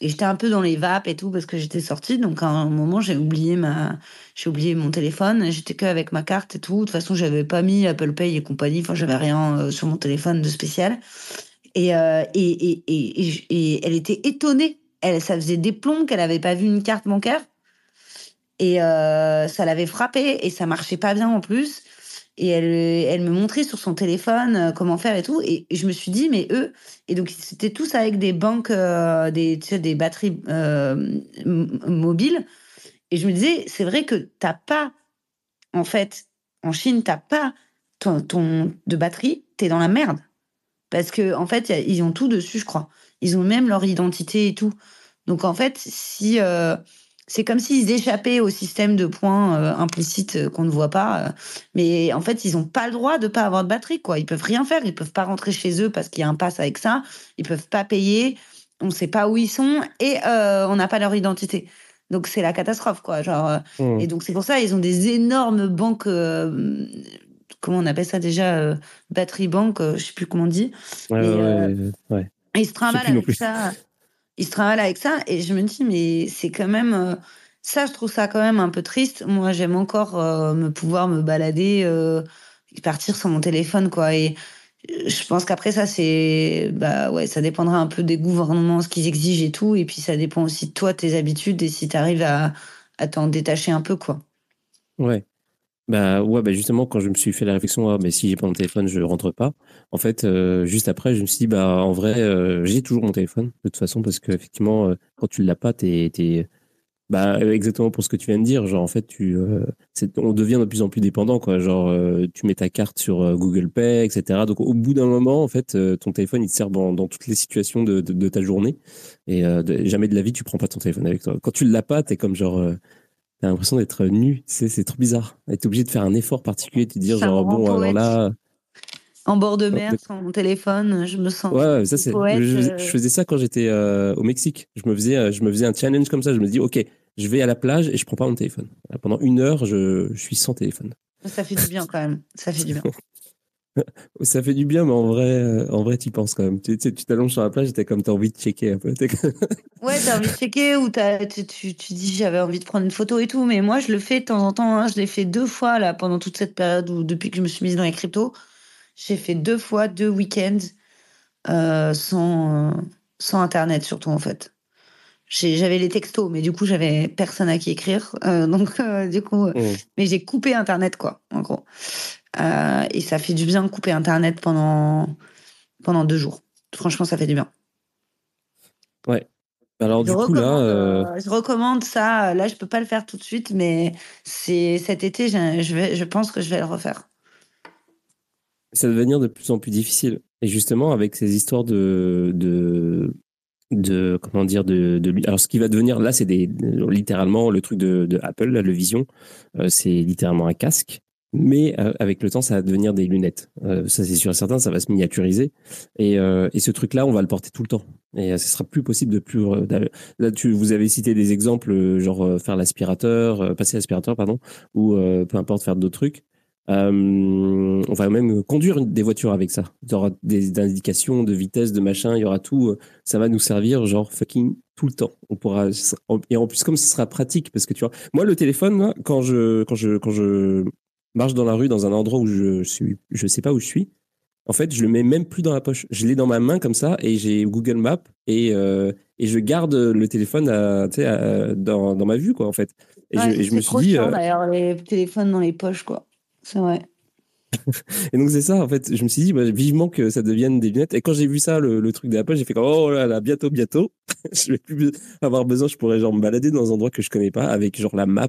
Et j'étais un peu dans les vapes et tout parce que j'étais sortie. Donc à un moment, j'ai oublié ma, j'ai oublié mon téléphone. J'étais que avec ma carte et tout. De toute façon, j'avais pas mis Apple Pay et compagnie. Enfin, j'avais rien euh, sur mon téléphone de spécial. Et, euh, et, et, et, elle était étonnée. Elle, ça faisait des plombs qu'elle avait pas vu une carte bancaire. Et euh, ça l'avait frappée et ça marchait pas bien en plus et elle, elle me montrait sur son téléphone euh, comment faire et tout. Et je me suis dit, mais eux, et donc c'était tous avec des banques, euh, des, des batteries euh, mobiles. Et je me disais, c'est vrai que t'as pas, en fait, en Chine, t'as pas ton, ton, de batterie, t'es dans la merde. Parce que en fait, ils ont tout dessus, je crois. Ils ont même leur identité et tout. Donc en fait, si c'est comme s'ils échappaient au système de points euh, implicites euh, qu'on ne voit pas. Euh. mais en fait, ils n'ont pas le droit de pas avoir de batterie. Quoi. Ils peuvent rien faire. Ils peuvent pas rentrer chez eux parce qu'il y a un pass avec ça. Ils peuvent pas payer. On ne sait pas où ils sont et on n'a pas leur identité. Donc c'est la catastrophe, quoi. Genre, mmh. Et donc c'est pour ça ils ont des énormes banques. comment on appelle ça déjà Batterie banque, je sais plus comment on dit. Ouais, ouais, Ils se trimballent avec ça il se travaille avec ça et je me dis mais c'est quand même euh, ça je trouve ça quand même un peu triste. Moi j'aime encore euh, me pouvoir me balader euh, partir sur mon téléphone quoi. Et je pense qu'après ça c'est bah ouais ça dépendra un peu des gouvernements ce qu'ils exigent et tout. Et puis ça dépend aussi de toi tes habitudes et si tu arrives à, à t'en détacher un peu quoi. Ouais bah ouais, bah justement, quand je me suis fait la réflexion, ah, mais si j'ai pas mon téléphone, je rentre pas. En fait, euh, juste après, je me suis dit, bah en vrai, euh, j'ai toujours mon téléphone de toute façon parce qu'effectivement, euh, quand tu l'as pas, t'es, t'es, bah exactement pour ce que tu viens de dire. Genre en fait, tu, on devient de plus en plus dépendant, quoi. Genre, tu mets ta carte sur Google Pay, etc. Donc au bout d'un moment, en fait, ton téléphone il te sert dans, dans toutes les situations de, de, ta journée et jamais de la vie tu prends pas ton téléphone avec toi. Quand tu l'as pas, t'es comme genre T'as l'impression d'être nu, c'est trop bizarre. T'es obligé de faire un effort particulier, de te dire genre bon alors là. En bord de mer, sans mon téléphone, je me sens. Ouais, ça c'est. Je, euh. faisais ça quand j'étais euh, au Mexique. Je me faisais, euh, je me faisais un challenge comme ça. Je me dis ok, je vais à la plage et je prends pas mon téléphone. Pendant une heure, je, je suis sans téléphone. Ça fait du bien quand même. Ça fait du bien. *laughs* *laughs* Ça fait du bien, mais en vrai, euh, en vrai, tu penses quand même. Tu t'allonges sur la plage, t'as comme t'as envie de checker un peu. *laughs* ouais, t'as envie de checker ou tu, tu, dis j'avais envie de prendre une photo et tout, mais moi je le fais de temps en temps. Hein. je l'ai fait deux fois là pendant toute cette période où depuis que je me suis mise dans les cryptos, j'ai fait deux fois deux week-ends euh, sans sans internet surtout en fait. J'avais les textos, mais du coup j'avais personne à qui écrire, euh, donc du coup, mmh. mais j'ai coupé internet quoi, en gros. Euh, et ça fait du bien de couper Internet pendant, pendant deux jours. Franchement, ça fait du bien. Ouais. Alors, du coup, là. Euh, euh, je recommande ça. Là, je peux pas le faire tout de suite, mais c'est cet été, je, vais, je pense que je vais le refaire. Ça va devenir de plus en plus difficile. Et justement, avec ces histoires de. de de comment dire de, de alors ce qui va devenir là c'est des littéralement le truc de, de Apple là, le Vision c'est littéralement un casque mais euh, avec le temps, ça va devenir des lunettes. Euh, ça, c'est sûr et certain, ça va se miniaturiser. Et, euh, et ce truc-là, on va le porter tout le temps. Et ce sera plus possible de plus. là, tu, vous avez cité des exemples, genre faire l'aspirateur, passer l'aspirateur, pardon, ou peu importe, faire d'autres trucs. On va même conduire des voitures avec ça. Il y aura des indications de vitesse, de machin, il y aura tout. Ça va nous servir, genre fucking tout le temps. On pourra et en plus comme ce sera pratique parce que tu vois, moi le téléphone, quand je quand je quand je marche dans la rue dans un endroit où je suis, je sais pas où je suis, en fait, je le mets même plus dans la poche. Je l'ai dans ma main comme ça et j'ai Google Maps et, euh, et je garde le téléphone à, à, dans, dans, ma vue, quoi, en fait. Et, Ouais, je, et je me suis dit. chiant euh, les téléphones dans les poches, quoi. C'est vrai. et donc, c'est ça, en fait. Je me suis dit, bah, vivement que ça devienne des lunettes. Et quand j'ai vu ça, le, le truc de la poche, j'ai fait comme, oh là là, bientôt, bientôt. *laughs* je vais plus avoir besoin. Je pourrais genre me balader dans un endroit que je connais pas avec genre la map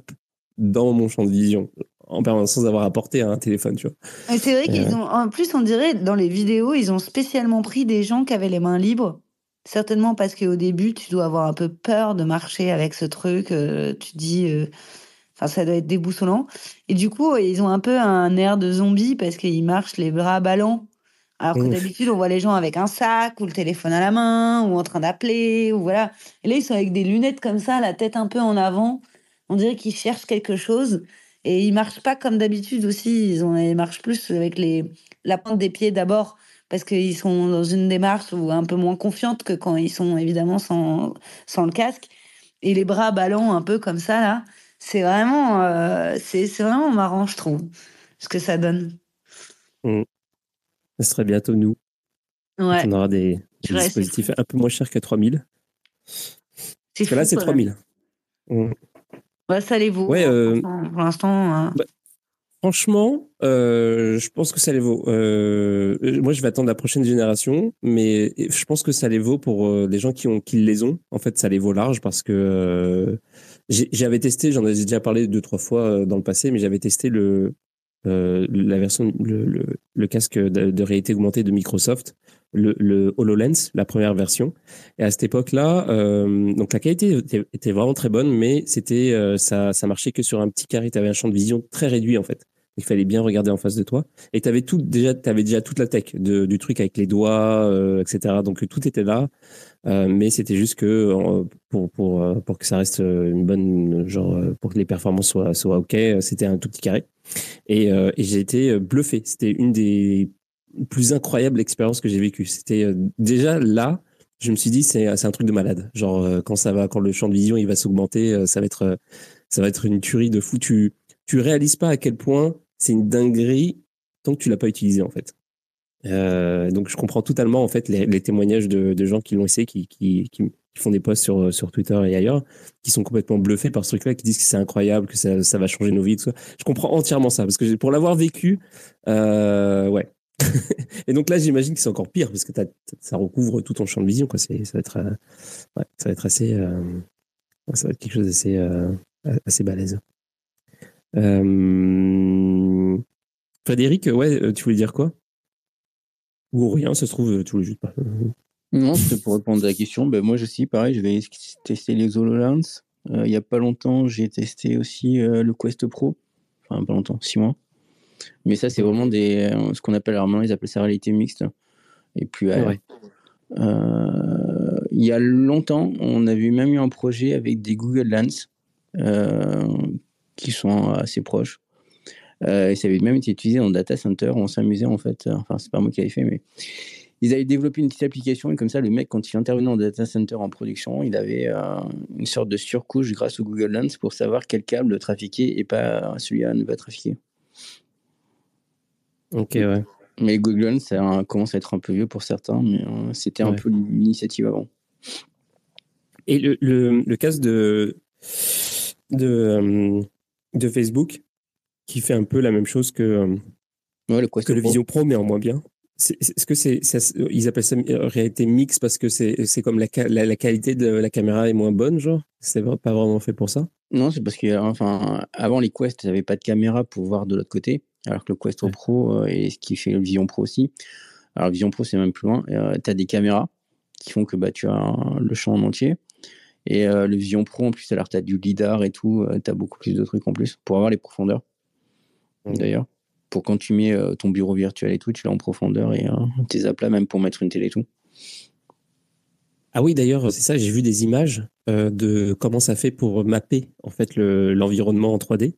dans mon champ de vision en permanence sans avoir à porter un téléphone, tu vois. C'est vrai Euh. qu'ils ont, en plus, on dirait, dans les vidéos, ils ont spécialement pris des gens qui avaient les mains libres. Certainement parce qu'au début, tu dois avoir un peu peur de marcher avec ce truc. euh, tu dis, euh, enfin, ça doit être déboussolant. Et du coup, ils ont un peu un air de zombie parce qu'ils marchent les bras ballants. Alors que d'habitude, on voit les gens avec un sac ou le téléphone à la main ou en train d'appeler ou voilà. Et là, ils sont avec des lunettes comme ça, la tête un peu en avant. On dirait qu'ils cherchent quelque chose. Et ils marchent pas comme d'habitude aussi. Ils, ont, ils marchent plus avec les, la pointe des pieds d'abord parce qu'ils sont dans une démarche ou un peu moins confiante que quand ils sont évidemment sans, sans le casque. Et les bras ballants un peu comme ça là, c'est vraiment, euh, c'est vraiment marrant je trouve ce que ça donne. Ça serait bientôt nous. Ouais, On aura des, vrai, dispositifs un peu moins chers que 3000. c'est Parce que là, c'est quand 3000. Mm. même. Ouais, ça les vaut. Ouais, hein, euh, franchement, Pour l'instant, euh, Franchement, euh, je pense que ça les vaut. Euh, moi, je vais attendre la prochaine génération, mais je pense que ça les vaut pour les gens qui, ont, qui les ont. En fait, ça les vaut large parce que j'avais testé, j'en ai déjà parlé deux, trois fois euh, dans le passé, mais j'avais testé le, euh, la version, le, le, le casque de, réalité augmentée de Microsoft, le, le HoloLens, la première version. Et à cette époque-là, euh, donc la qualité était, était vraiment très bonne, mais c'était euh, ça, ça marchait que sur un petit carré. Tu avais un champ de vision très réduit en fait. Il fallait bien regarder en face de toi. Et tu avais tout déjà, avais déjà toute la tech du truc avec les doigts, euh, etc. Donc tout était là, Euh, mais c'était juste que euh, pour pour euh, pour que ça reste euh, une bonne genre euh, pour que les performances soient soient ok, euh, c'était un tout petit carré. Et, euh, et j'ai été bluffé. C'était une des plus incroyables expériences que j'ai vécues. C'était euh, déjà là, je me suis dit c'est un truc de malade. Genre euh, quand ça va, quand le champ de vision il va s'augmenter, euh, ça va être euh, ça va être une tuerie de fou. Tu tu réalises pas à quel point c'est une dinguerie tant que tu l'as pas utilisé en fait. Euh, donc je comprends totalement en fait les, témoignages de, gens qui l'ont essayé, qui, font des posts sur, sur Twitter et ailleurs, qui sont complètement bluffés par ce truc-là, qui disent que c'est incroyable, que ça, va changer nos vies. Tout ça. Je comprends entièrement ça parce que pour l'avoir vécu, euh, ouais. *laughs* et donc là, j'imagine que c'est encore pire parce que ça recouvre tout ton champ de vision. Quoi. Ça va être, euh, ça va être assez, euh, ça va être quelque chose d'assez, euh, assez balèze. Euh, Frédéric, ouais, euh, tu voulais dire quoi? Ou rien, ça se trouve, tu voulais juste pas. Non, c'était pour répondre à la question. Ben, moi, je aussi, pareil, je vais tester les HoloLens. Euh, il y a pas longtemps, j'ai testé aussi euh, le Quest Pro. Enfin, pas longtemps, six mois. Mais ça, c'est vraiment des, euh, ce qu'on appelle, alors maintenant, ils appellent ça réalité mixte. Et puis, euh, Ouais. euh, il y a longtemps, on avait même eu un projet avec des Google Lens euh, qui sont assez proches. Euh, et ça avait même été utilisé dans le data center. On s'amusait en fait. Enfin, c'est pas moi qui l'avais fait, mais ils avaient développé une petite application et comme ça, le mec, quand il intervenait dans le data center en production, il avait euh, une sorte de surcouche grâce au Google Lens pour savoir quel câble trafiquer et pas celui-là ne pas trafiquer. Ok, ouais. Mais Google Lens, ça euh, commence à être un peu vieux pour certains, mais euh, c'était un peu l'initiative avant. Et le, le, le casque de, de, euh, de Facebook, qui fait un peu la même chose que, euh, Ouais, le que. Vision Pro, mais en moins bien. Est-ce que c'est, ils appellent ça euh, réalité mixte parce que c'est, comme la, la, la qualité de la caméra est moins bonne, genre? C'est pas vraiment fait pour ça? Non, c'est parce que enfin, avant les Quest, n'avaient pas de caméra pour voir de l'autre côté, alors que le Quest Ouais. Pro euh, et ce qui fait le Vision Pro aussi. Alors le Vision Pro, c'est même plus loin. tu as des caméras qui font que bah, tu as le champ en entier. Et euh, le Vision Pro, en plus, alors tu as du LIDAR et tout, tu as beaucoup plus de trucs en plus pour avoir les profondeurs, Mhm. d'ailleurs. Pour quand tu mets euh, ton bureau virtuel et tout, tu l'as en profondeur et euh, tes aplats, même pour mettre une télé et tout. Ah oui, d'ailleurs, c'est ça, j'ai vu des images euh, de comment ça fait pour mapper en fait le- l'environnement en 3D.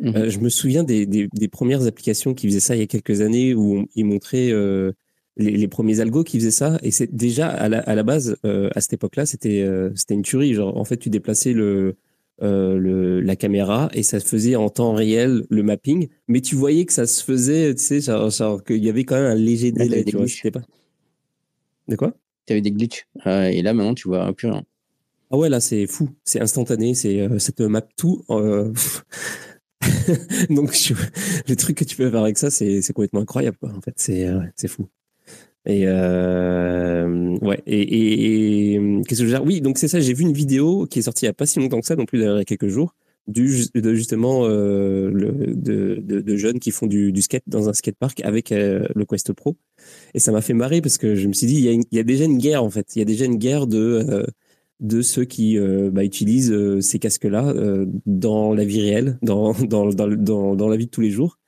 Mhm. Euh, je me souviens des, des, des premières applications qui faisaient ça il y a quelques années où on- ils montraient euh, les, les premiers algos qui faisaient ça. Et c'est déjà à la, à la base, euh, à cette époque-là, c'était euh, c'était une tuerie. Genre, en fait, tu déplaçais le, euh, le, la caméra et ça faisait en temps réel le mapping, mais tu voyais que ça se faisait, tu sais, genre, genre qu'il y avait quand même un léger t'avais délai, des tu vois. C'était pas. De quoi? Tu avais des glitches. Euh, et là, maintenant, tu vois plus rien. Ah ouais, là, c'est fou. C'est instantané. C'est, ça te map tout. *laughs* Donc, je- les trucs que tu peux faire avec ça, c'est, c'est complètement incroyable, quoi. En fait, c'est, c'est fou. Et, euh, ouais. Et, et- et, qu'est-ce que je veux dire? Oui, donc c'est ça. J'ai vu une vidéo qui est sortie il y a pas si longtemps que ça, non plus, d'ailleurs, il y a quelques jours, du, de justement, euh, de, de, de jeunes qui font du, du skate dans un skatepark avec euh, le Quest Pro. Et ça m'a fait marrer parce que je me suis dit, il y a, il y a déjà une guerre, en fait. Il y a déjà une guerre de, euh, de ceux qui euh, bah, utilisent ces casques-là dans la vie réelle, dans, dans, dans, dans, dans la vie de tous les jours.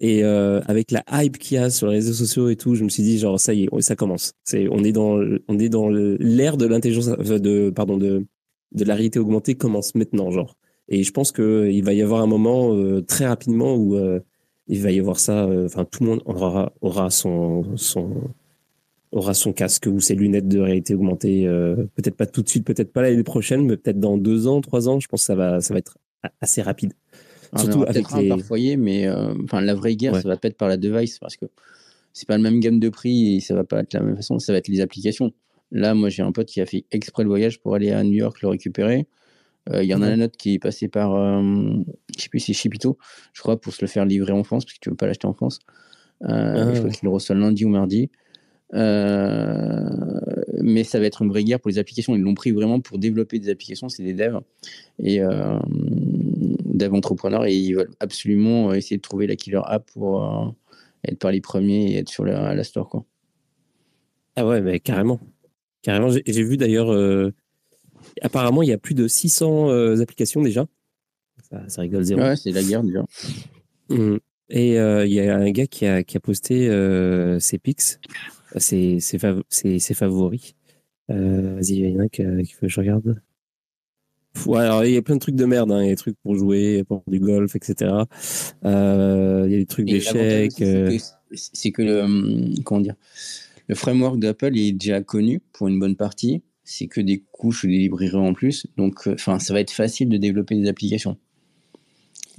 Et euh, avec la hype qu'il y a sur les réseaux sociaux et tout, je me suis dit genre ça y est, ça commence. C'est on est dans on est dans l'ère de l'intelligence de pardon de de la réalité augmentée commence maintenant genre. Et je pense que il va y avoir un moment euh, très rapidement où euh, il va y avoir ça. Enfin tout le monde aura aura son son aura son casque ou ses lunettes de réalité augmentée. peut-être pas tout de suite, peut-être pas l'année prochaine, mais peut-être dans deux ans, trois ans. Je pense que ça va ça va être assez rapide. Ah, Surtout aura avec peut-être un les- par foyer, mais euh, enfin, la vraie guerre, Ouais. ça va pas être par la device parce que c'est pas le même gamme de prix et ça va pas être la même façon, ça va être les applications. Là, moi, j'ai un pote qui a fait exprès le voyage pour aller à New York le récupérer. Euh, Il y en a un autre qui est passé par, euh, je sais plus si c'est Chipito, je crois, pour se le faire livrer en France, parce que tu veux pas l'acheter en France. Euh, Ah, je crois ouais. qu'il le reçoit lundi ou mardi. Euh, mais ça va être une vraie guerre pour les applications. Ils l'ont pris vraiment pour développer des applications, c'est des devs et devs entrepreneurs et ils veulent absolument euh, essayer de trouver la killer app pour euh, être par les premiers et être sur la, la store. Quoi. Ah ouais, mais carrément. Carrément, j'ai vu d'ailleurs, euh, apparemment, il y a plus de 600 euh, applications déjà. Ça, ça rigole zéro. Ouais, c'est la guerre déjà. Mm. Et euh, il y a un gars qui a, qui a posté ses pics, ses, ses, fav- ses- ses favoris. Vas-y, il y en a un faut que je regarde. Ouais, alors il y a plein de trucs de merde, hein. il y a des trucs pour jouer, pour du golf, etc. Euh, il y a des trucs d'échecs. euh, c'est que- le, hum, comment dire, le framework d'Apple est déjà connu pour une bonne partie. C'est que des couches ou des librairies en plus. Donc, euh, enfin, ça va être facile de développer des applications.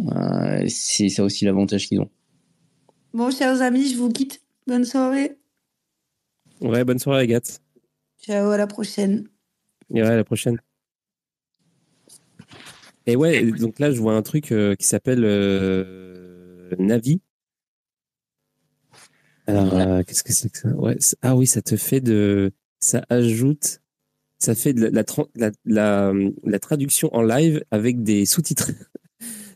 Euh, c'est ça aussi l'avantage qu'ils ont. Bon, chers amis, je vous quitte. Bonne soirée. Ouais, bonne soirée, Agathe. Ciao, à la prochaine. Et ouais, à la prochaine. Et ouais, donc là, je vois un truc euh, qui s'appelle euh, Navi. Alors, euh, qu'est-ce que c'est que ça? Ouais, Ah oui, ça te fait de. Ça ajoute. Ça fait de la, la, tran- la, la, la traduction en live avec des sous-titres.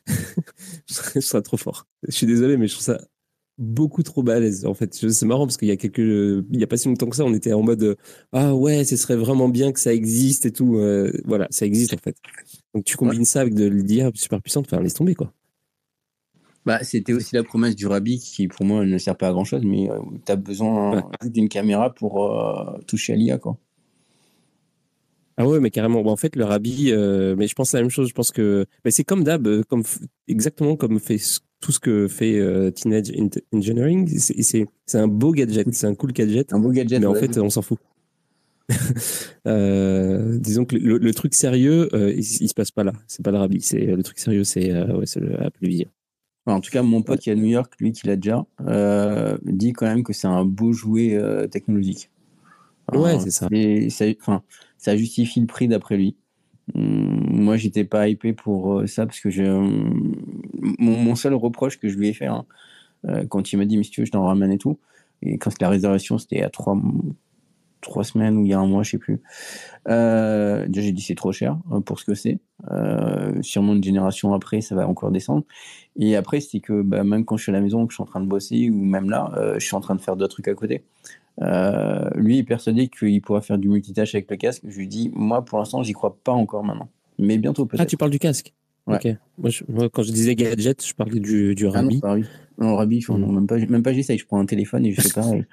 *laughs* je trouve ça trop fort. Je suis désolé, mais je trouve ça beaucoup trop balèze. En fait, c'est marrant parce qu'il y a quelques. Il y a pas si longtemps que ça, on était en mode. euh, ah ouais, ce serait vraiment bien que ça existe et tout. Euh, voilà, ça existe en fait. Donc tu combines ça avec de l'IA super puissante, enfin laisse tomber quoi. Bah, c'était aussi la promesse du Rabbi qui, pour moi, ne sert pas à grand chose, mais tu as besoin Ouais. d'une caméra pour euh, toucher à l'IA. Quoi. Ah ouais, mais carrément. Bon, en fait, le Rabbi, euh, mais je pense la même chose. Je pense que mais c'est comme d'hab, euh, comme exactement comme fait tout ce que fait euh, Teenage Engineering. C'est un beau gadget, c'est un cool gadget. Un beau gadget. mais en fait, on s'en fout. *laughs* Euh, disons que le, le truc sérieux, euh, il, il se passe pas là. C'est pas le Rabbi. C'est le truc sérieux, c'est ouais, le Apple Vision. Enfin, en tout cas, mon pote qui est à New York, lui qui l'a déjà, dit quand même que c'est un beau jouet technologique. Ouais, c'est ça. et ça, enfin, ça justifie le prix d'après lui. Hum, moi, j'étais pas hypé pour euh, ça parce que j'ai hum, mon, seul reproche que je lui ai fait hein, euh, quand il m'a dit, mais si tu veux, je t'en ramène et tout. Et quand la réservation, c'était à trois, trois semaines ou il y a un mois, je sais plus. Euh, déjà, j'ai dit c'est trop cher euh, pour ce que c'est. Euh, sûrement une génération après, ça va encore descendre. Et après, c'est que bah, même quand je suis à la maison, que je suis en train de bosser, ou même là, euh, je suis en train de faire d'autres trucs à côté. Euh, lui est persuadé qu'il pourra faire du multitâche avec le casque. Je lui dis, moi, pour l'instant, j'y crois pas encore maintenant. Mais bientôt peut-être. Ah, tu parles du casque. Ouais. Ok. Moi, je- moi, quand je disais gadget, je parlais du, du Ah non, Rabbi. pas Rabbi. Non, je- non, même pas, même pas j'essaye. Je prends un téléphone et je fais pareil.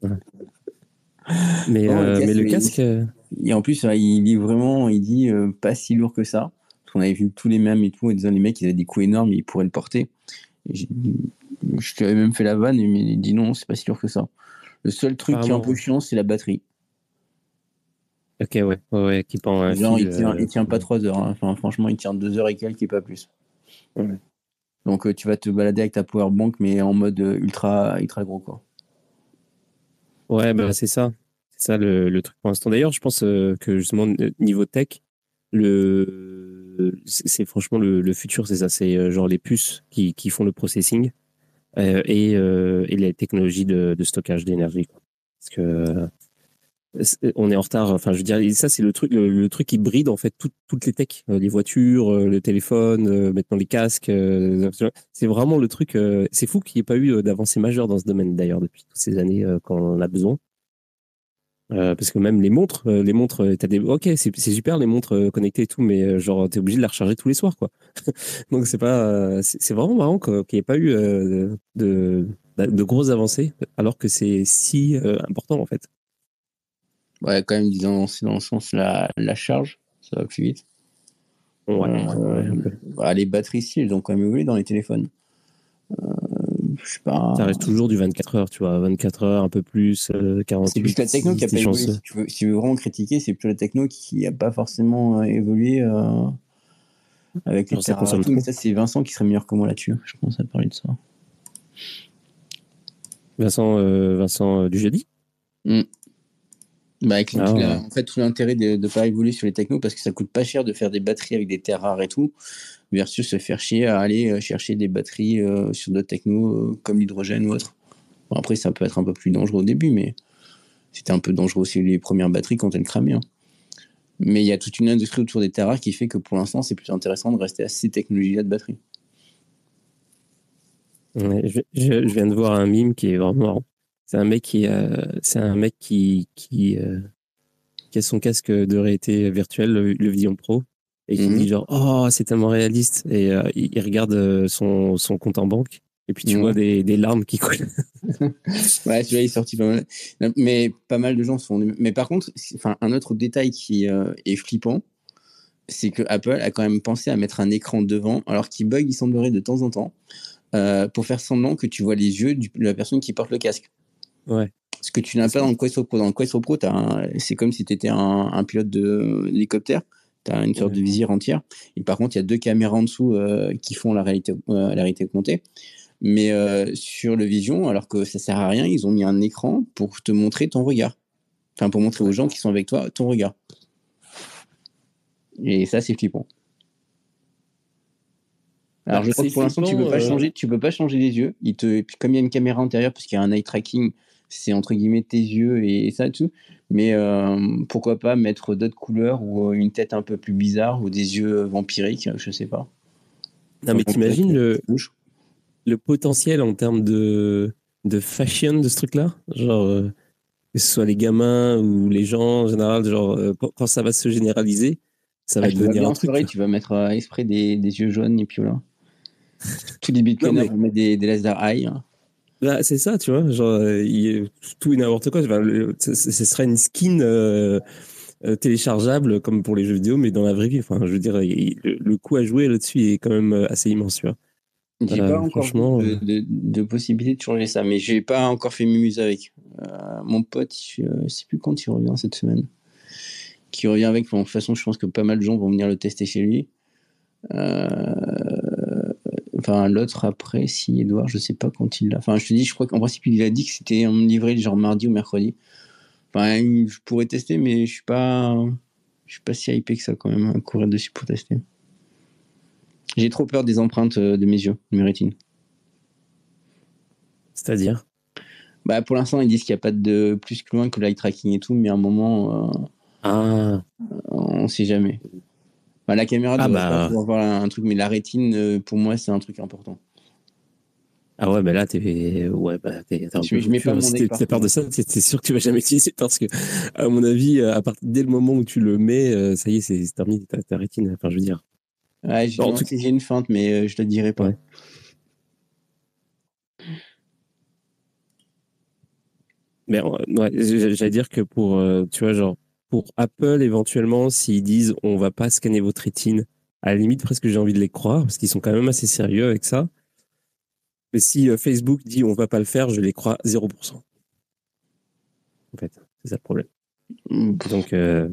*laughs* *laughs* mais, Non, le euh, casque, mais le mais- casque. euh, Et en plus, il dit vraiment, il dit euh, pas si lourd que ça. Parce qu'on avait vu tous les mêmes et tout, en disant les mecs, ils avaient des coups énormes, ils pourraient le porter. Et je t'avais même fait la vanne, mais il dit non, c'est pas si lourd que ça. Le seul truc qui est un peu chiant, c'est la batterie. Ok, ouais, ouais, ouais, qui prend Genre, fil, il tient, euh, il tient pas 3 heures. hein. Enfin, franchement, il tient 2 heures et quelques et pas plus. Ouais. Donc, euh, tu vas te balader avec ta power bank, mais en mode euh, ultra, ultra gros, quoi. Ouais, bah, c'est ça. C'est ça le, le truc pour l'instant. D'ailleurs, je pense euh, que justement, niveau tech, le, c'est franchement le, le futur, c'est ça. C'est euh, genre les puces qui, qui font le processing et, euh, et les technologies de, de stockage d'énergie. Parce que euh, on est en retard. Enfin, je veux dire, ça, c'est le truc, le, truc qui bride en fait tout- toutes les techs, Euh, les voitures, euh, le téléphone, euh, maintenant les casques. euh, c'est vraiment le truc. euh, c'est fou qu'il n'y ait pas eu euh, d'avancée majeure dans ce domaine d'ailleurs depuis toutes ces années euh, quand on en a besoin. Euh, parce que même les montres, euh, les montres, euh, t'as des, ok, c'est super les montres euh, connectées et tout, mais genre t'es obligé de la recharger tous les soirs, quoi. *laughs* Donc c'est pas, c'est vraiment marrant qu'il n'y ait pas eu de, grosses avancées, alors que c'est si important en fait. Ouais, quand même, disons, c'est dans le sens la, la charge, ça va plus vite. Ouais, bah, les batteries, ici, elles ont quand même évolué dans les téléphones. Euh, je sais pas. Ça reste toujours du 24 heures, tu vois, 24 heures, un peu plus, euh, 48. C'est plus la techno qui a pas évolué. Si tu, veux, si tu veux vraiment critiquer, c'est plutôt la techno qui a pas forcément euh, évolué euh, avec les Alors, ça ça, c'est Vincent qui serait meilleur que moi là-dessus. Je pense à parler de ça. Vincent, euh, Vincent euh, du jeudi. Bah, avec Ah, tout ouais. la- en fait, tout l'intérêt de ne pas évoluer sur les technos parce que ça coûte pas cher de faire des batteries avec des terres rares et tout, versus se faire chier à aller euh, chercher des batteries euh, sur d'autres technos euh, comme l'hydrogène ou autre. Bon, après, ça peut être un peu plus dangereux au début, mais c'était un peu dangereux aussi les premières batteries quand elles cramaient. hein. Mais il y a toute une industrie autour des terres rares qui fait que pour l'instant, c'est plus intéressant de rester à ces technologies-là de batterie. Ouais, je, je- je viens de voir un mime qui est vraiment marrant. C'est un mec qui, euh, c'est un mec qui, qui, euh, qui a son casque de réalité virtuelle, le, le Vision Pro, et qui Mhm. dit genre, oh, c'est tellement réaliste. Et euh, il, il regarde son, son compte en banque, et puis tu Mhm. vois des, des larmes qui coulent. *laughs* *laughs* Ouais, celui-là il est sorti pas mal. Mais pas mal de gens se font. Mais par contre, enfin, un autre détail qui est flippant, c'est que Apple a quand même pensé à mettre un écran devant, alors qu'il bug, il semblerait de temps en temps, euh, pour faire semblant que tu vois les yeux du- de la personne qui porte le casque. Ouais. Ce que tu n'as pas dans le Quest Pro. Dans le Quest Pro, c'est comme si tu étais un, un pilote de- d'hélicoptère. Tu as une sorte Ouais. de visière entière. Et par contre, il y a deux caméras en dessous euh, qui font la réalité, euh, la réalité augmentée. Mais euh, sur le Vision, alors que ça sert à rien, ils ont mis un écran pour te montrer ton regard. Enfin, pour montrer aux gens qui sont avec toi ton regard. Et ça, c'est flippant. Alors, Bah, je crois que pour l'instant, tu peux pas changer, tu peux pas changer les yeux. Il te, et puis comme il y a une caméra antérieure, parce qu'il y a un eye tracking, c'est entre guillemets tes yeux et ça et tout. Mais euh, pourquoi pas mettre d'autres couleurs ou euh, une tête un peu plus bizarre ou des yeux vampiriques, je sais pas. Non, mais t'imagines le, le potentiel en termes de, de fashion de ce truc-là? Genre, euh, que ce soit les gamins ou les gens en général, genre, euh, quand, ça va se généraliser, ça va Ah, devenir un truc. soirée, tu vas mettre euh, exprès des, des yeux jaunes et puis voilà. Tous les bitcoiners mais- vont mettre des, des laser eye. hein. Bah, c'est ça, tu vois, genre, euh, il- tout et n'importe quoi. Enfin, le- ce, ce serait une skin euh, euh, téléchargeable comme pour les jeux vidéo, mais dans la vraie vie. Enfin, je veux dire, il- le, le coût à jouer là-dessus est quand même assez immense, tu vois. J'ai pas encore de, de, de possibilité de changer ça, mais j'ai pas encore fait mumuse avec. Euh, mon pote, je je sais plus quand il revient cette semaine. Qui revient avec. Bon, de toute façon, je pense que pas mal de gens vont venir le tester chez lui. Euh, Enfin, l'autre après, si Edouard, je sais pas quand il l'a. Enfin, je te dis, je crois qu'en principe, il a dit que c'était un livré genre mardi ou mercredi. Enfin, je pourrais tester, mais je suis pas, je suis pas si hypé que ça quand même à courir dessus pour tester. J'ai trop peur des empreintes euh, de mes yeux, de mes rétines. c'est-à-dire? Bah, pour l'instant, ils disent qu'il n'y a pas de plus que loin que l'eye tracking et tout, mais à un moment, euh, Ah, on sait jamais. Bah, la caméra Ah bah. pas pouvoir voir un truc, mais la rétine, euh, pour moi, c'est un truc important. ah ouais, bah là, t'es, ouais, bah, t'es, Je- peu je mets pas hein. mon Si t'as peur de ça, t'es sûr que tu vas jamais *laughs* utiliser parce que, à mon avis, à partir, dès le moment où tu le mets, euh, ça y est, c'est c'est terminé, ta, ta rétine. Enfin, je veux dire. Ouais, j'ai tout- si une feinte, mais euh, je le dirai pas. Ouais. Mais euh, ouais, j'allais dire que pour, euh, tu vois, genre, pour Apple, éventuellement, s'ils disent on va pas scanner votre rétine, à la limite, presque j'ai envie de les croire, parce qu'ils sont quand même assez sérieux avec ça. Mais si euh, Facebook dit on va pas le faire, je les crois 0%. En fait, c'est ça le problème. Donc, euh,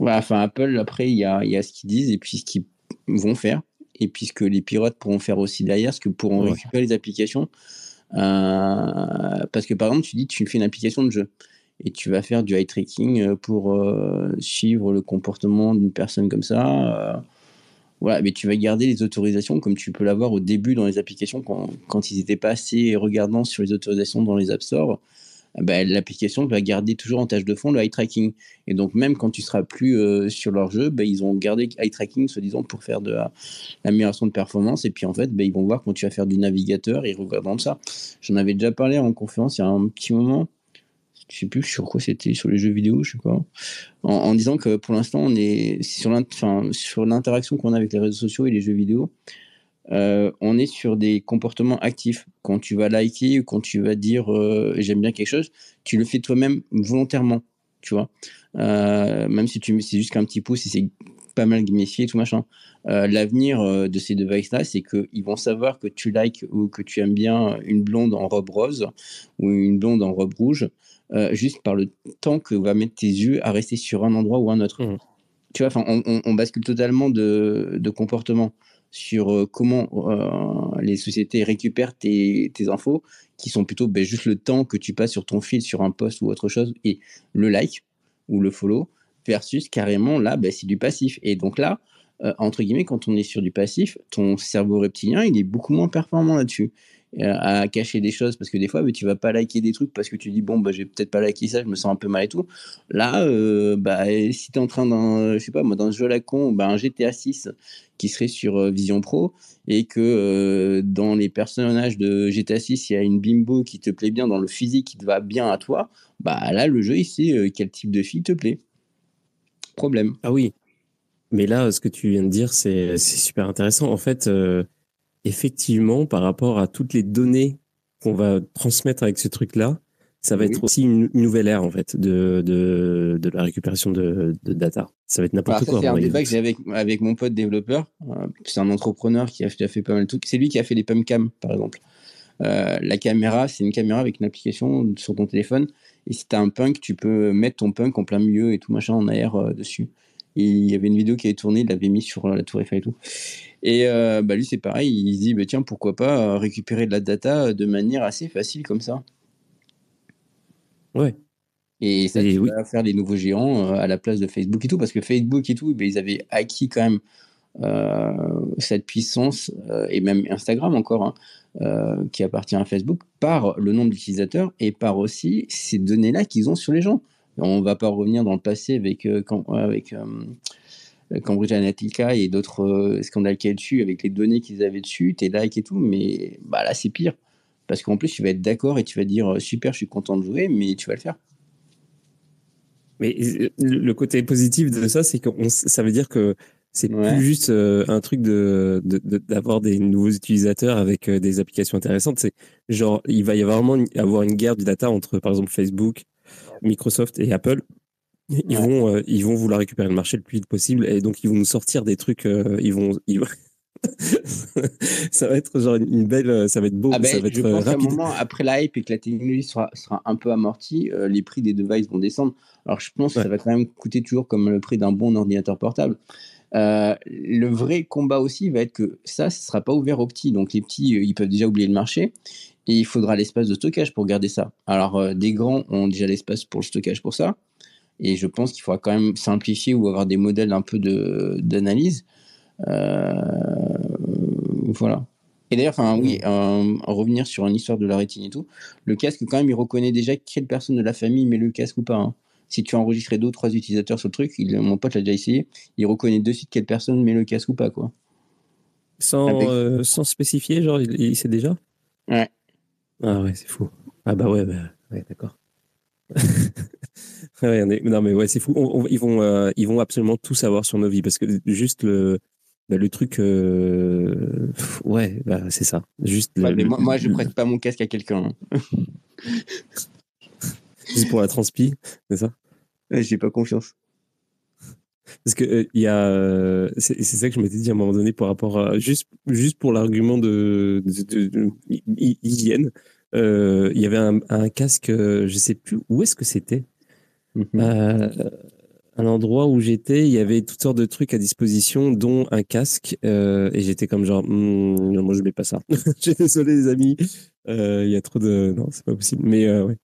Ouais, enfin, Apple, après, il y a, il y a ce qu'ils disent et puis ce qu'ils vont faire. Et puis ce que les pirates pourront faire aussi derrière, ce que pourront Ouais. récupérer les applications. Euh, parce que par exemple, tu dis tu fais une application de jeu et tu vas faire du eye tracking euh, pour euh, suivre le comportement d'une personne comme ça. euh, voilà, mais tu vas garder les autorisations comme tu peux l'avoir au début dans les applications quand, quand ils n'étaient pas assez regardants sur les autorisations dans les App Store. eh ben, l'application va garder toujours en tâche de fond le eye tracking. Et donc, même quand tu seras plus sur leur jeu, ben, ils ont gardé eye tracking, soi-disant, pour faire de la- l'amélioration de performance. Et puis, en fait, ben, ils vont voir quand tu vas faire du navigateur ils regarderont ça. J'en avais déjà parlé en conférence il y a un petit moment. Je sais plus sur quoi c'était, sur les jeux vidéo, je sais pas. En, disant que pour l'instant, on est sur l'interaction qu'on a avec les réseaux sociaux et les jeux vidéo. euh, on est sur des comportements actifs. Quand tu vas liker ou quand tu vas dire euh, j'aime bien quelque chose, tu le fais toi-même volontairement, tu vois. Euh, même si tu c'est juste qu'un petit pouce, si c'est pas mal gamifié tout machin. Euh, L'avenir euh, de ces devices-là, c'est qu'ils vont savoir que tu likes ou que tu aimes bien une blonde en robe rose ou une blonde en robe rouge, euh, juste par le temps que va mettre tes yeux à rester sur un endroit ou un autre. Mhm. Tu vois, enfin, on, on- on bascule totalement de, de comportement sur comment les sociétés récupèrent tes, tes infos, qui sont plutôt ben, juste le temps que tu passes sur ton fil, sur un post ou autre chose, et le like ou le follow, versus carrément là, ben, c'est du passif. Et donc là, euh, entre guillemets, quand on est sur du passif, ton cerveau reptilien, il est beaucoup moins performant là-dessus. Euh, à cacher des choses parce que des fois ben, tu vas pas liker des trucs parce que tu dis bon bah j'ai peut-être pas liké ça je me sens un peu mal et tout. Là euh, bah si t'es en train d'un je sais pas moi d'un jeu à la con bah, un GTA 6 qui serait sur euh, Vision Pro et que dans les personnages de GTA 6 il y a une bimbo qui te plaît bien dans le physique qui te va bien à toi bah là le jeu il sait quel type de fille te plaît problème Ah oui. Mais là, ce que tu viens de dire, c'est super intéressant. En fait, euh, effectivement, par rapport à toutes les données qu'on va transmettre avec ce truc-là, ça va Oui. être aussi une, une nouvelle ère, en fait, de, de, de la récupération de, de data. Ça va être n'importe quoi. c'est un débat que j'ai avec, avec mon pote développeur. Euh, c'est un entrepreneur qui a déjà fait pas mal de trucs. C'est lui qui a fait les pumpcam, par exemple. Euh, la caméra, c'est une caméra avec une application sur ton téléphone. Et si tu as un punk, tu peux mettre ton punk en plein milieu et tout machin en air euh, dessus. Et il y avait une vidéo qui avait tourné, il l'avait mis sur la tour Eiffel et tout. Et euh, bah, lui, c'est pareil. Il se dit, bah, tiens, pourquoi pas récupérer de la data de manière assez facile comme ça. Ouais. Et ça, Et tu oui. vas faire des nouveaux géants à la place de Facebook et tout, parce que Facebook et tout, ben, ils avaient acquis quand même cette puissance, euh, et même Instagram encore, hein, euh, qui appartient à Facebook, par le nombre d'utilisateurs et par aussi ces données-là qu'ils ont sur les gens. On va pas revenir dans le passé avec, euh, euh, Cambridge Analytica et d'autres euh, scandales qu'il y a dessus, avec les données qu'ils avaient dessus, tes likes et tout, mais bah, là c'est pire. Parce qu'en plus, tu vas être d'accord et tu vas dire euh, super, je suis content de jouer, mais tu vas le faire. Mais euh, le côté positif de ça, c'est que ça veut dire que c'est Ouais. plus juste euh, un truc de de- de- d'avoir des nouveaux utilisateurs avec euh, des applications intéressantes. C'est genre, il va y avoir vraiment une- avoir une guerre du data entre, par exemple, Facebook, Microsoft et Apple. Ils Ouais. vont, euh, ils vont vouloir récupérer le marché le plus vite possible et donc ils vont nous sortir des trucs. ils vont, ils *laughs* ça va être genre une belle, ça va être beau, Ah ben, ça va je être euh, pense un rapide. moment, après la hype et que la technologie sera, sera un peu amortie, euh, les prix des devices vont descendre. Alors je pense que ça va quand même coûter toujours comme le prix d'un bon ordinateur portable. Euh, le vrai combat aussi va être que ça, ce sera pas ouvert aux petits. Donc les petits, euh, ils peuvent déjà oublier le marché. Et il faudra l'espace de stockage pour garder ça. Alors euh, des grands ont déjà l'espace pour le stockage pour ça. Et je pense qu'il faudra quand même simplifier ou avoir des modèles un peu d'analyse. Euh, voilà. Et d'ailleurs, enfin oui, euh, en revenir sur une histoire de la rétine et tout, le casque quand même il reconnaît déjà quelle personne de la famille met le casque ou pas. hein. Si tu as enregistré deux ou trois utilisateurs sur le truc, il, mon pote l'a déjà essayé, il reconnaît de suite quelle personne met le casque ou pas quoi. Sans, Avec- euh, sans spécifier, genre, il, il sait déjà? Ouais. Ah ouais, c'est fou. Ah bah ouais, bah, ouais d'accord. *laughs* ouais, on est- non mais ouais, c'est fou. On- on- ils, vont, euh, ils vont absolument tout savoir sur nos vies parce que juste le, bah, le truc, euh, ouais, bah, c'est ça. Juste le- mais le- moi, moi, je prête pas mon casque à quelqu'un. hein. *laughs* juste pour la transpi, c'est ça? Ouais, J'ai pas confiance. Parce que euh, il y a, euh, c'est c'est ça que je m'étais dit à un moment donné par rapport à juste juste pour l'argument de, de, de- de hy- hygiène. euh, Il y avait un, un casque, euh, je sais plus où est-ce que c'était. Mhm. Euh, un endroit où j'étais, il y avait toutes sortes de trucs à disposition, dont un casque. euh, et j'étais comme genre, Hmm, non, moi je mets pas ça. *laughs* Je suis désolé les amis. Euh, Il y a trop de, non, c'est pas possible. Mais euh, ouais.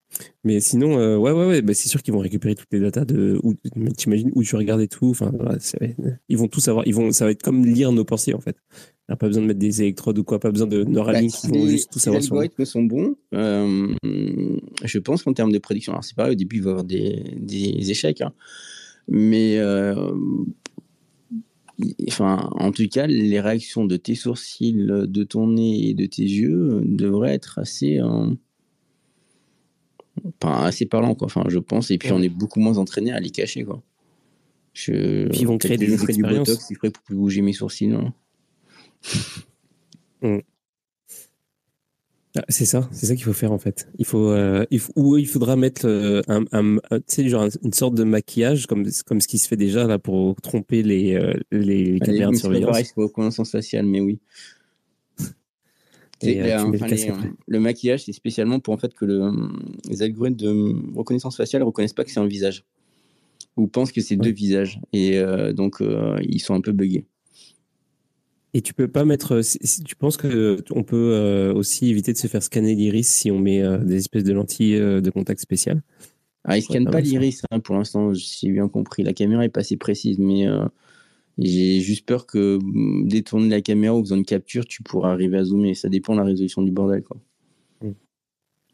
Mais sinon, euh, ouais, ouais, ouais. Bah, c'est sûr qu'ils vont récupérer toutes les datas de. Où, t'imagines où tu regardes et tout. Enfin, voilà, ils vont tout savoir. Ils vont, ça va être comme lire nos pensées en fait. Il n'y a pas besoin de mettre des électrodes ou quoi, pas besoin de Neuralink. Bah, ils vont les- juste tout savoir les sur algorithmes sont bons, euh, je pense qu'en termes de prédiction, alors c'est pareil, au début, il va y avoir des, des échecs, hein, mais euh, enfin, en tout cas, les réactions de tes sourcils, de ton nez et de tes yeux euh, devraient être assez, euh, enfin, assez parlants, quoi. Enfin, je pense, et puis Ouais. on est beaucoup moins entraîné à les cacher, quoi. Je, Puis ils vont créer des expériences. botox, il pour plus bouger mes sourcils, non? Ah, C'est ça, c'est ça qu'il faut faire en fait. Il faut, euh, il faut- ou il faudra mettre euh, un, un- un- tu sais, genre une sorte de maquillage comme, comme ce qui se fait déjà là pour tromper les, euh, les Allez, caméras de surveillance. pareil, c'est pas reconnaissance faciale, mais oui. Et, euh, le les, euh, maquillage, c'est spécialement pour en fait que le, les algorithmes de reconnaissance faciale ne reconnaissent pas que c'est un visage. Ou pensent que c'est Ouais. deux visages. Et euh, donc, euh, ils sont un peu buggés. Et tu peux pas mettre. euh, si- tu penses que on peut euh, aussi éviter de se faire scanner l'iris si on met euh, des espèces de lentilles euh, de contact spéciales Ah, ils scannent pas l'iris hein, pour l'instant, si j'ai bien compris. La caméra est pas assez précise, mais euh, j'ai juste peur que mm, détourner la caméra ou faisant une capture, tu pourras arriver à zoomer. Ça dépend de la résolution du bordel. Quoi.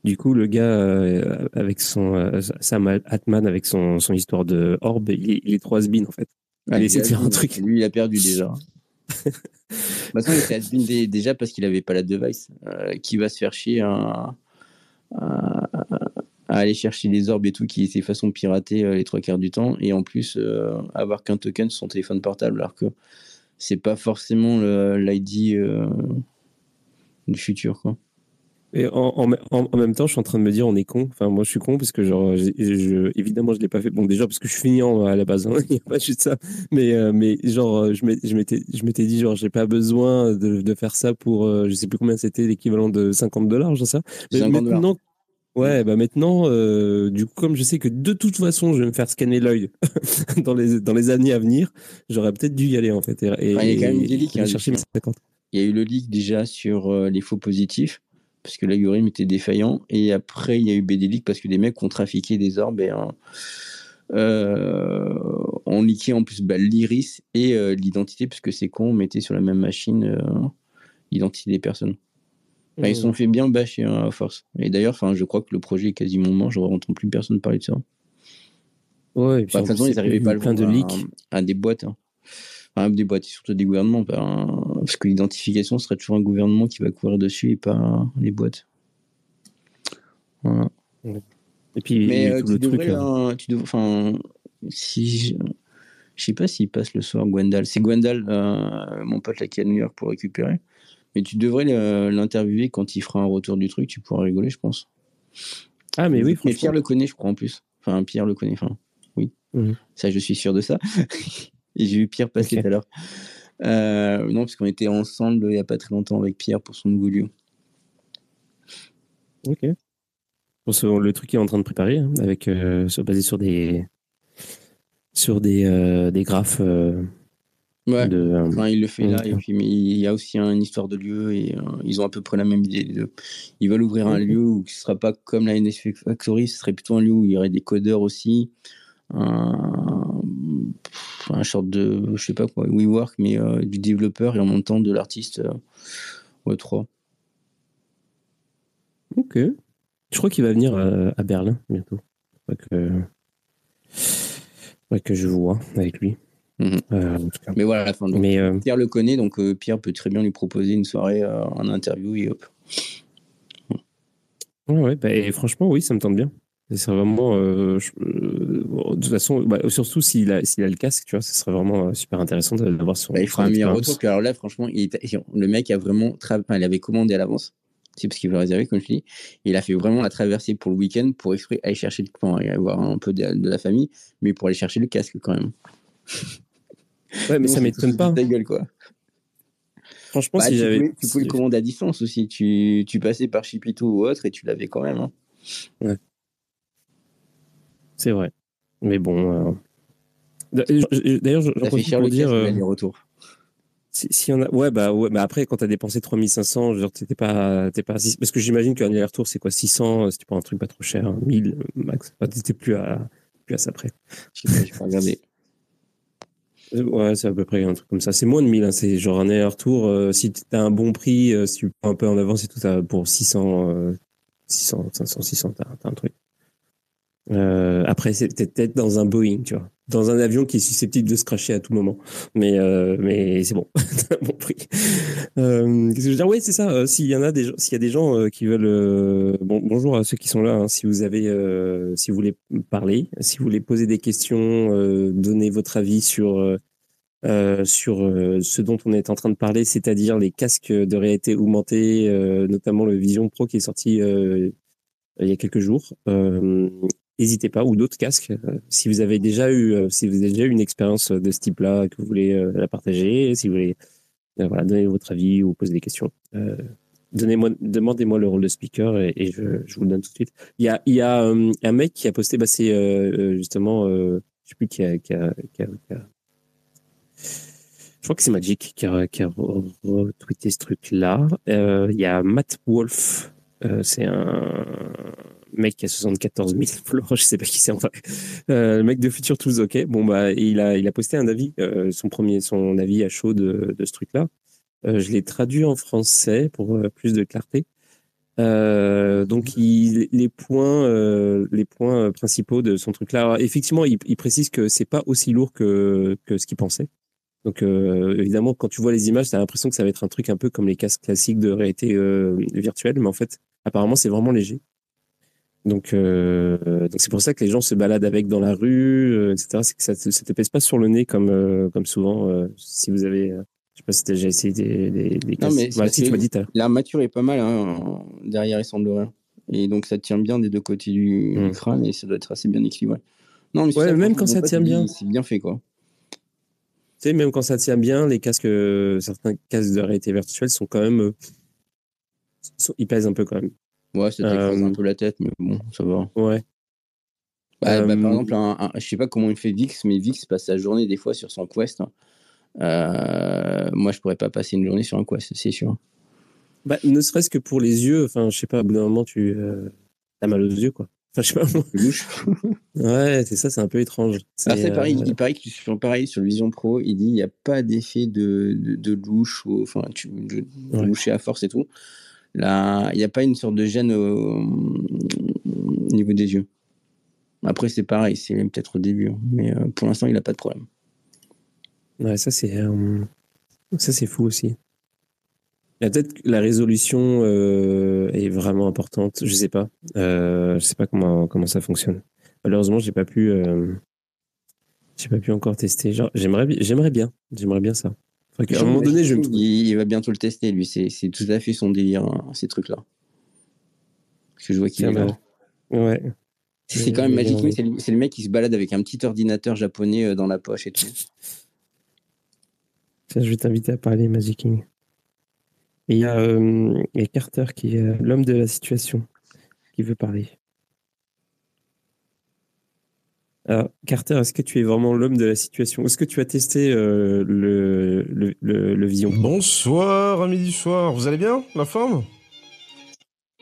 Du coup, le gars euh, avec son euh, Sam Altman avec son, son histoire de orbe, il est, il est trop has-been, en fait. Ah, Il essaie de faire un truc. Lui, il a perdu déjà. *laughs* Façon, il était dé- déjà parce qu'il avait pas la device. Euh, qui va se faire chier à, aller chercher les orbes et tout, qui était façon piratée euh, les trois quarts du temps, et en plus euh, avoir qu'un token sur son téléphone portable, alors que c'est pas forcément l'ID du futur. Quoi. Et en, en, en- même temps, je suis en train de me dire, on est con. Enfin, moi, je suis con parce que, genre, je, évidemment, je l'ai pas fait. Bon, déjà, parce que je suis feignant à la base. hein. *laughs* Il n'y a pas juste ça. Mais, euh, mais genre, euh, je m'étais, je m'étais dit, genre, j'ai pas besoin de, de faire ça pour, euh, je sais plus combien c'était l'équivalent de 50 dollars, j'en sais. Mais 50 dollars. maintenant, ouais, bah maintenant, euh, du coup, comme je sais que de toute façon, je vais me faire scanner l'œil *laughs* dans les, dans les années à venir, j'aurais peut-être dû y aller, en fait. Et, et- Enfin, il y a quand même et des leaks, aller hein, chercher mes dessus. 50. Il y a eu le leak déjà sur les faux positifs, parce que l'algorithme était défaillant. Et après, il y a eu leak parce que des mecs ont trafiqué des orbes et euh, euh, ont leaké en plus bah, l'iris et euh, l'identité, puisque c'est con, on mettait sur la même machine euh, l'identité des personnes. Enfin, Ils se sont fait bien bâcher hein, à force. Et d'ailleurs, je crois que le projet est quasiment mort, je n'entends plus personne parler de ça. Ouais, et puis en de toute façon, ils n'arrivaient pas à le plein de leaks. à, à des boîtes. hein. Des boîtes, surtout des gouvernements. parce que l'identification serait toujours un gouvernement qui va courir dessus et pas les boîtes. Voilà. Et puis, Mais euh, tout tu le truc. devrais, là. euh, tu devrais, enfin, si je, je sais pas s'il passe le soir Gwendal. C'est Gwendal, euh, mon pote là qui est à New York pour récupérer. Mais tu devrais l'interviewer quand il fera un retour du truc. Tu pourras rigoler, je pense. Ah, mais oui, Mais. Pierre le connaît, je crois en plus. Enfin, Pierre le connaît. Enfin, oui. Mhm. Ça, je suis sûr de ça. J'ai vu Pierre passer tout à l'heure. Euh, non, parce qu'on était ensemble il n'y a pas très longtemps avec Pierre pour son nouveau lieu. Ok. Le truc qu'il est en train de préparer, hein, avec euh, basé sur des sur des, euh, des graphes euh, Ouais. de. euh, Enfin, il le fait là, et puis mais il y a aussi un- une histoire de lieu, et euh, ils ont à peu près la même idée. les deux. Ils veulent ouvrir un lieu où ce ne sera pas comme la NS Factory, ce serait plutôt un lieu où il y aurait des codeurs aussi, un, un sorte de, je sais pas quoi, WeWork, mais euh, du développeur et en même temps de l'artiste euh, Web3. Ok. Je crois qu'il va venir euh, à Berlin bientôt. Faudrait que, faudrait que je vois avec lui. Mhm. Euh. Mais voilà, la fin. Donc, Mais euh, Pierre le connaît, donc euh, Pierre peut très bien lui proposer une soirée en interview et hop. ouais, ouais, bah, et franchement, oui, ça me tente bien. Ce serait vraiment. euh, je- euh, de toute façon, bah, surtout s'il a, s'il a le casque, tu vois, ce serait vraiment euh, super intéressant d'avoir son. Bah, il fera un meilleur retour. Alors là, franchement, il était- le mec a vraiment. tra- enfin, il avait commandé à l'avance. C'est parce qu'il veut réserver, comme je dis. Il a fait vraiment la traversée pour le week-end pour exprès aller chercher le enfin, et avoir un peu de, de la famille, mais pour aller chercher le casque quand même. Ouais, mais ça c'est m'étonne pas. Ta gueule, quoi. Franchement, Bah, si j'avais. tu pouvais le commander à distance aussi. Tu, tu passais par Chipito ou autre et tu l'avais quand même. hein. C'est vrai. Mais bon. euh, D'ailleurs, j'en profite pour dire. euh, les retours. Si, si on a, ouais, bah, ouais, bah après, quand t'as dépensé 3500, genre, t'es pas, t'es pas, assis- parce que j'imagine qu'un aller-retour, c'est quoi, 600, euh, si tu prends un truc pas trop cher, hein, 1000 max. Enfin, t'étais plus à, plus à ça près. Je sais pas, je regarder. *laughs* Ouais, c'est à peu près un truc comme ça. C'est moins de 1000, hein, c'est genre un aller-retour, euh, si t'as un bon prix, euh, si tu prends un peu en avance et tout, pour 600, euh, 600, 500, 600, t'as, t'as un truc. Euh, après, c'est peut-être dans un Boeing, tu vois. Dans un avion qui est susceptible de se cracher à tout moment. Mais, euh, mais c'est bon. *laughs* Bon prix. Euh, Qu'est-ce que je veux dire? Oui, c'est ça. Euh, s'il y en a des s'il y a des gens euh, qui veulent, euh, bon, bonjour à ceux qui sont là. hein. si vous avez, si vous voulez parler, si vous voulez poser des questions, donner votre avis sur, euh, sur ce dont on est en train de parler, c'est-à-dire les casques de réalité augmentée, euh, notamment le Vision Pro qui est sorti il y a quelques jours. Euh, N'hésitez pas, ou d'autres casques. euh, si vous avez déjà eu, euh, si vous avez déjà eu une expérience de ce type-là, que vous voulez euh, la partager, si vous voulez, euh, voilà, donner votre avis ou poser des questions. Euh, Donnez-moi, demandez-moi le rôle de speaker et, je, vous le donne tout de suite. Il y a, il y a euh, un mec qui a posté, bah, c'est euh, euh, justement, euh, je sais plus qui a, je crois que c'est Magic qui a, retweeté ce truc-là. Euh, Il y a Matt Wolf, euh, c'est un mec qui a 74 000 followers, je sais pas qui c'est en vrai. Euh, le mec de Future Tools, ok. Bon bah il a il a posté un avis, euh, son premier son avis à chaud de, de ce truc-là. Je l'ai traduit en français pour plus de clarté. Donc les points les points principaux de son truc-là. Effectivement, il, précise que c'est pas aussi lourd que que ce qu'il pensait. Donc évidemment, quand tu vois les images, tu as l'impression que ça va être un truc un peu comme les casques classiques de réalité virtuelle, mais en fait, apparemment, c'est vraiment léger. Donc, euh, donc c'est pour ça que les gens se baladent avec dans la rue, euh, etc. C'est que ça, ça te pèse pas sur le nez comme euh, comme souvent. si vous avez, je sais pas si t'as déjà essayé des des, des Non, mais parce si tu m'as dit. L'armature est pas mal hein, derrière, il semblerait. Et donc ça tient bien des deux côtés du, du crâne et ça doit être assez bien équilibré. Non, mais c'est Ouais, ça, même quand ça tient bien. C'est bien fait, quoi. Tu sais, même quand ça tient bien, les casques, certains casques de réalité virtuelle sont quand même, euh, ils pèsent un peu quand même. Ouais, ça t'écrase Euh, un peu la tête, mais bon, ça va. Ouais. Bah, bah, Euh, par exemple, un, un- je sais pas comment il fait Vix, mais Vix passe sa journée des fois sur son Quest. hein. Euh, moi, je pourrais pas passer une journée sur un Quest, c'est sûr. Bah, ne serait-ce que pour les yeux, enfin, je sais pas, au bout d'un moment, tu as mal aux yeux, quoi. Enfin, je sais pas. *laughs* Ouais, c'est ça, c'est un peu étrange. Alors, c'est pareil, euh, il paraît que sur, pareil, sur le Vision Pro, il dit il n'y a pas d'effet de, de, de louche, ou, enfin, tu, de, de Ouais. loucher à force et tout. Il n'y a pas une sorte de gêne au, au niveau des yeux. Après, c'est pareil, c'est peut-être au début, hein, mais euh, pour l'instant, il n'a pas de problème. Ouais, ça c'est euh, fou aussi. Il y a peut-être que la résolution euh, est vraiment importante. Je sais pas. Euh, je sais pas comment comment ça fonctionne. Malheureusement, j'ai pas pu. pas pu encore tester. J'aimerais bien. J'aimerais bien ça. Qu'à un moment donné, je me. il, il va bientôt le tester, lui. C'est tout à fait son délire, hein, ces trucs-là. Parce que je vois qu'il est là. Ouais. C'est quand même. Me, c'est le, mec qui se balade avec un petit ordinateur japonais euh, dans la poche et tout. Tiens, je vais t'inviter à parler, Magic King. Et il y, a, euh, il y a Carter qui est euh, l'homme de la situation qui veut parler. Alors, Carter, est-ce que tu es vraiment l'homme de la situation? Est-ce que tu as testé euh, le, le, le, le Vision Pro? Bonsoir, amis du soir. Vous allez bien? La forme?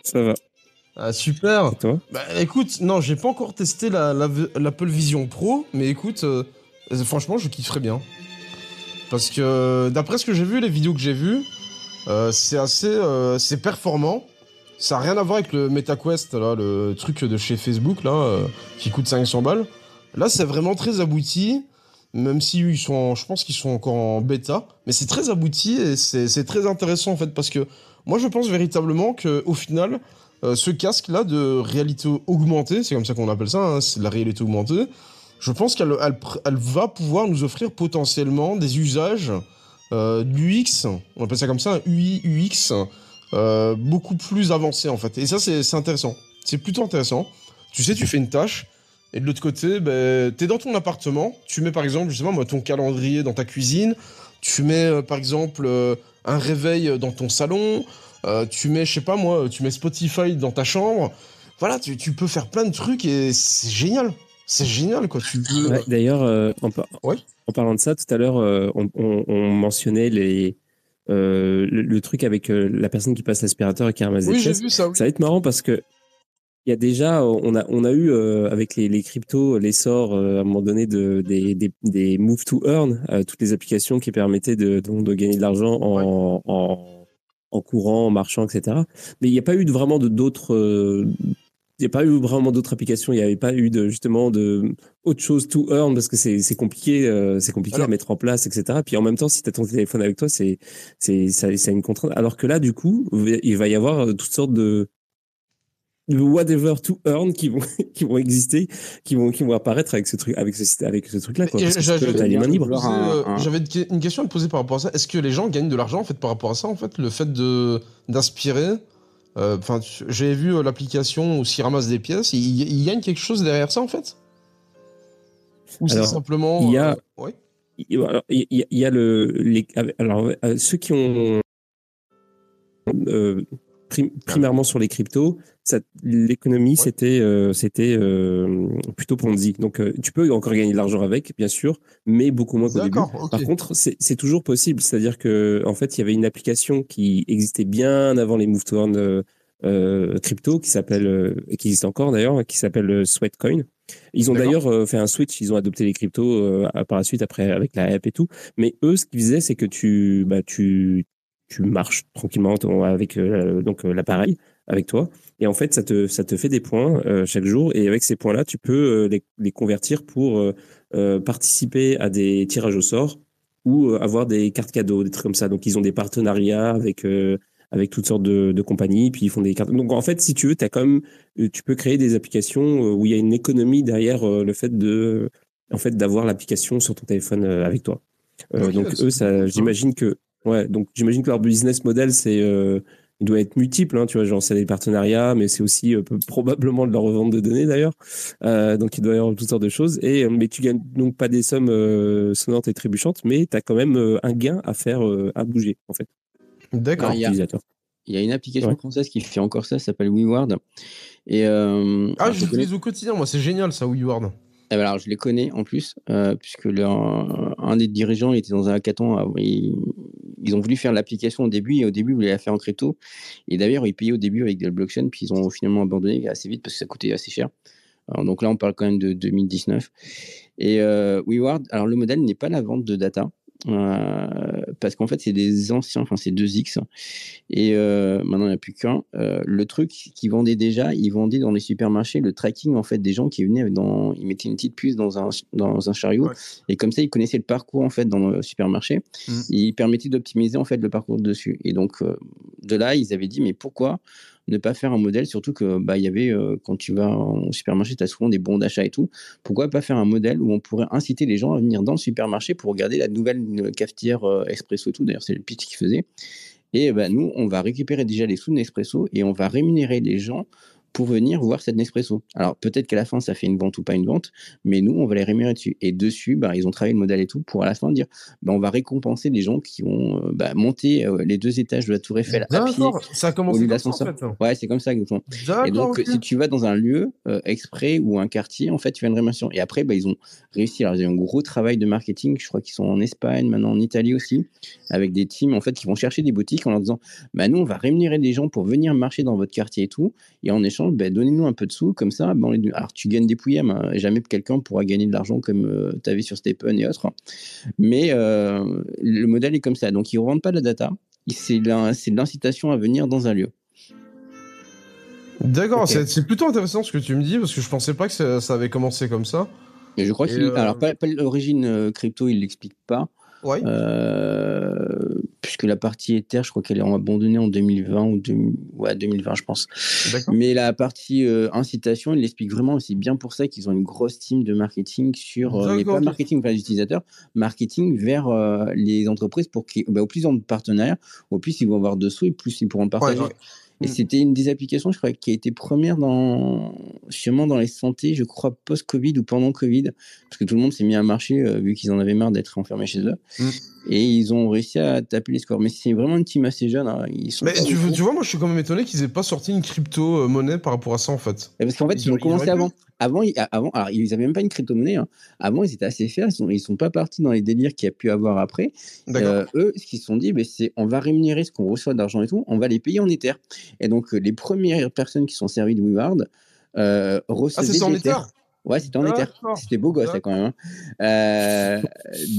Ça va. Ah, super. Et toi? Bah écoute, non, j'ai pas encore testé la, la- l'Apple Vision Pro, mais écoute, euh, euh, franchement, je kifferais bien. Parce que d'après ce que j'ai vu, les vidéos que j'ai vues, euh, c'est assez, euh, c'est performant. Ça a rien à voir avec le MetaQuest, là, le truc de chez Facebook, là, euh, qui coûte 500 balles. Là, c'est vraiment très abouti, même si ils sont, je pense qu'ils sont encore en bêta, mais c'est très abouti et c'est très intéressant en fait parce que moi, je pense véritablement que au final, euh, ce casque-là de réalité augmentée, c'est comme ça qu'on appelle ça, hein, c'est la réalité augmentée. Je pense qu'elle va pouvoir nous offrir potentiellement des usages euh, d'UX, on appelle ça comme ça, UI, UX, euh, beaucoup plus avancés en fait. Et ça, c'est intéressant. C'est plutôt intéressant. Tu sais, tu fais une tâche, et de l'autre côté, ben, t'es dans ton appartement, tu mets par exemple, pas moi, ton calendrier dans ta cuisine, tu mets euh, par exemple euh, un réveil dans ton salon, euh, tu mets, je sais pas moi, tu mets Spotify dans ta chambre. Voilà, tu, tu peux faire plein de trucs et c'est génial. C'est génial, quoi. Tu peux. Ouais, D'ailleurs, en, par- Ouais. en parlant de ça, tout à l'heure, on, on- on mentionnait les, le, le truc avec la personne qui passe l'aspirateur et qui ramasse des Oui, vu ça. oui. Ça va être marrant parce que il y a déjà, on a, on a eu euh, avec les, les cryptos l'essor euh, à un moment donné de, des, des, des move to earn, euh, toutes les applications qui permettaient de, donc, de gagner de l'argent en, en, en courant, en marchant, etc. Mais il n'y a pas eu de, vraiment de d'autres. euh, il n'y a pas eu vraiment d'autres applications. Il n'y avait pas eu de justement de autre chose to earn parce que c'est c'est compliqué, euh, c'est compliqué Alors- à mettre en place, etc. Puis en même temps, si tu as ton téléphone avec toi, c'est c'est ça, a une contrainte. Alors que là, du coup, il va y avoir toutes sortes de de whatever to earn qui vont *laughs* qui vont exister, qui vont qui vont apparaître avec ce truc avec ce avec ce truc là. Quoi, un- euh, un- J'avais une que- une question à te poser par rapport à ça. Est-ce que les gens gagnent de l'argent en fait par rapport à ça en fait le fait de d'aspirer euh, Enfin, tu- j'ai vu euh, l'application où s'ils ramassent des pièces, ils, ils gagnent quelque chose derrière ça en fait? Ou c'est simplement il y a- euh, ouais. Il alors, il y, a- il y a le les alors euh, ceux qui ont euh, prim- primairement sur les cryptos, l'économie c'était euh, c'était euh, plutôt Ponzi. Donc euh, tu peux encore gagner de l'argent avec, bien sûr, mais beaucoup moins qu'au début. Par contre, c'est toujours possible. C'est-à-dire que en fait, il y avait une application qui existait bien avant les move to earn euh, crypto qui s'appelle, qui existe encore d'ailleurs, qui s'appelle Sweatcoin. Ils ont d'ailleurs fait un switch. Ils ont adopté les cryptos par la suite après avec la app et tout. Mais eux, ce qu'ils faisaient, c'est que tu, bah, tu, tu marches tranquillement avec donc l'appareil avec toi. Et en fait, ça te, ça te fait des points euh, chaque jour. Et avec ces points-là, tu peux euh, les, les convertir pour euh, participer à des tirages au sort ou avoir des cartes cadeaux, des trucs comme ça. Donc, ils ont des partenariats avec, avec toutes sortes de, de compagnies, puis ils font des cartes. Donc, en fait, si tu veux, as quand même, tu peux créer des applications où il y a une économie derrière le fait de, en fait, d'avoir l'application sur ton téléphone avec toi. Ok, donc, c'est eux, ça, j'imagine que, ouais, donc j'imagine que leur business model, c'est, il doit être multiple, hein, tu vois, genre c'est des partenariats, mais c'est aussi euh, peu- probablement de la revente de données d'ailleurs. Euh, donc il doit y avoir toutes sortes de choses. Et euh, mais tu gagnes donc pas des sommes euh, sonnantes et trébuchantes, mais tu as quand même euh, un gain à faire, euh, à bouger en fait, D'accord. Ah, il y a- utilisateur. Il y a une application Ouais. française qui fait encore ça, ça s'appelle WeWard. Et euh, Ah, je l'utilise au quotidien, moi, c'est génial ça, WeWard. Eh ben alors, je les connais en plus, euh, puisque leur- un des dirigeants était dans un hackathon. ah, Ils, ont voulu faire l'application au début, et au début, ils voulaient la faire en crypto. Et d'ailleurs, ils payaient au début avec de la blockchain, puis ils ont finalement abandonné assez vite parce que ça coûtait assez cher. Donc là, on parle quand même de 2019. Et euh, WeWard, alors le modèle n'est pas la vente de data. Euh, parce qu'en fait, c'est des anciens, enfin, c'est 2X. Et euh, maintenant, il n'y en a plus qu'un. Euh, le truc qu'ils vendaient déjà, ils vendaient dans les supermarchés le tracking en fait des gens qui venaient dans, ils mettaient une petite puce dans un dans un chariot Ouais. et comme ça ils connaissaient le parcours en fait dans le supermarché. Mhm. Ils permettaient d'optimiser en fait le parcours dessus. Et donc de là, ils avaient dit mais pourquoi ne pas faire un modèle, surtout que bah y avait euh, quand tu vas au supermarché, tu as souvent des bons d'achat et tout. Pourquoi pas faire un modèle où on pourrait inciter les gens à venir dans le supermarché pour regarder la nouvelle euh, cafetière euh, expresso et tout. D'ailleurs, c'est le pitch qu'ils faisaient. Et ben, nous, on va récupérer déjà les sous de Nespresso et on va rémunérer les gens pour venir voir cette Nespresso. Alors peut-être qu'à la fin, ça fait une vente ou pas une vente, mais nous, on va les rémunérer dessus. Et dessus, bah, ils ont travaillé le modèle et tout pour à la fin dire, bah, on va récompenser les gens qui ont euh, bah, monté euh, les deux étages de la Tour Eiffel à pied. Ça a au commencé lieu comme ça en d'ascenseur. fait. Ouais, c'est comme ça exactement. Et D'accord, donc, si tu vas dans un lieu euh, exprès ou un quartier, en fait, tu as une rémunération. Et après, bah, ils ont réussi. Alors, ils ont un gros travail de marketing. Je crois qu'ils sont en Espagne, maintenant en Italie aussi, avec des teams en fait qui vont chercher des boutiques en leur disant, bah, nous, on va rémunérer des gens pour venir marcher dans votre quartier et tout. Et en échange, bah, donnez-nous un peu de sous. Comme ça, on les- alors tu gagnes des pouillèmes. hein. Jamais quelqu'un pourra gagner de l'argent comme tu avais sur Stephen et autres. Mais euh, le modèle est comme ça. Donc, ils ne revendent pas de la data. C'est de l'incitation à venir dans un lieu. D'accord, c'est- plutôt intéressant ce que tu me dis parce que je pensais pas que ça, ça avait commencé comme ça. Je crois qu'il. euh, Alors, pas, pas l'origine euh, crypto, il l'explique pas. Euh, puisque la partie Ether, je crois qu'elle est abandonnée en 2020 ou 2000 ouais, 2020, je pense. Mais la partie euh, incitation, il l'explique vraiment. C'est bien pour ça qu'ils ont une grosse team de marketing sur. euh, mais D'accord, pas marketing vers les utilisateurs, marketing vers euh, les entreprises pour qu'ils. Bah, au plus ils ont de partenaires, au plus ils vont avoir de sous et plus ils pourront Ouais, partager. ouais. Et Mm. c'était une des applications, je crois, qui a été première dans, sûrement dans les santé, je crois, post-Covid ou pendant Covid, parce que tout le monde s'est mis à marcher, euh, vu qu'ils en avaient marre d'être enfermés chez eux. Mm. Et ils ont réussi à taper les scores. Mais c'est vraiment une team assez jeune. hein. Ils sont Mais tu, vois, moi je suis quand même étonné qu'ils aient pas sorti une crypto-monnaie par rapport à ça en fait. Et parce qu'en fait, Ils ils, ont commencé avant. avant, ils- avant, alors ils avaient même pas une crypto-monnaie. hein. Avant, ils étaient assez fiers. Ils sont, ils sont pas partis dans les délires qu'il y a pu avoir après. D'accord. Euh, eux, ce qu'ils se sont dit, ben, c'est on va rémunérer ce qu'on reçoit d'argent et tout, on va les payer en Ether. Et donc, euh, les premières personnes qui sont servies de WeWard euh, Ah, recevaient c'est ça en. Ether Ouais, c'était en Ether. D'accord. C'était beau gosse, là, quand même. hein. *laughs* Euh,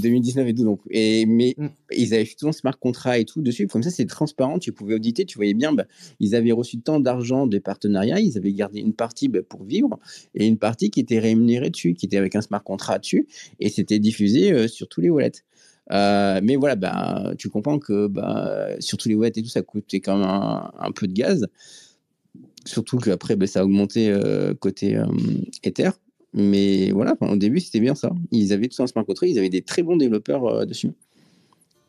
2019 et tout. Donc. Et, mais Mm. ils avaient fait tout un smart contract et tout dessus. Comme ça, c'est transparent. Tu pouvais auditer. Tu voyais bien, bah, ils avaient reçu tant d'argent des partenariats. Ils avaient gardé une partie bah, pour vivre et une partie qui était rémunérée dessus, qui était avec un smart contract dessus. Et c'était diffusé euh, sur tous les wallets. Euh, mais voilà, bah, tu comprends que bah, sur tous les wallets et tout, ça coûtait quand même un, un peu de gaz. Surtout qu'après, bah, ça a augmenté côté Ether. Mais voilà, enfin, au début, c'était bien ça. Ils avaient tout un smart contract, ils avaient des très bons développeurs euh, dessus.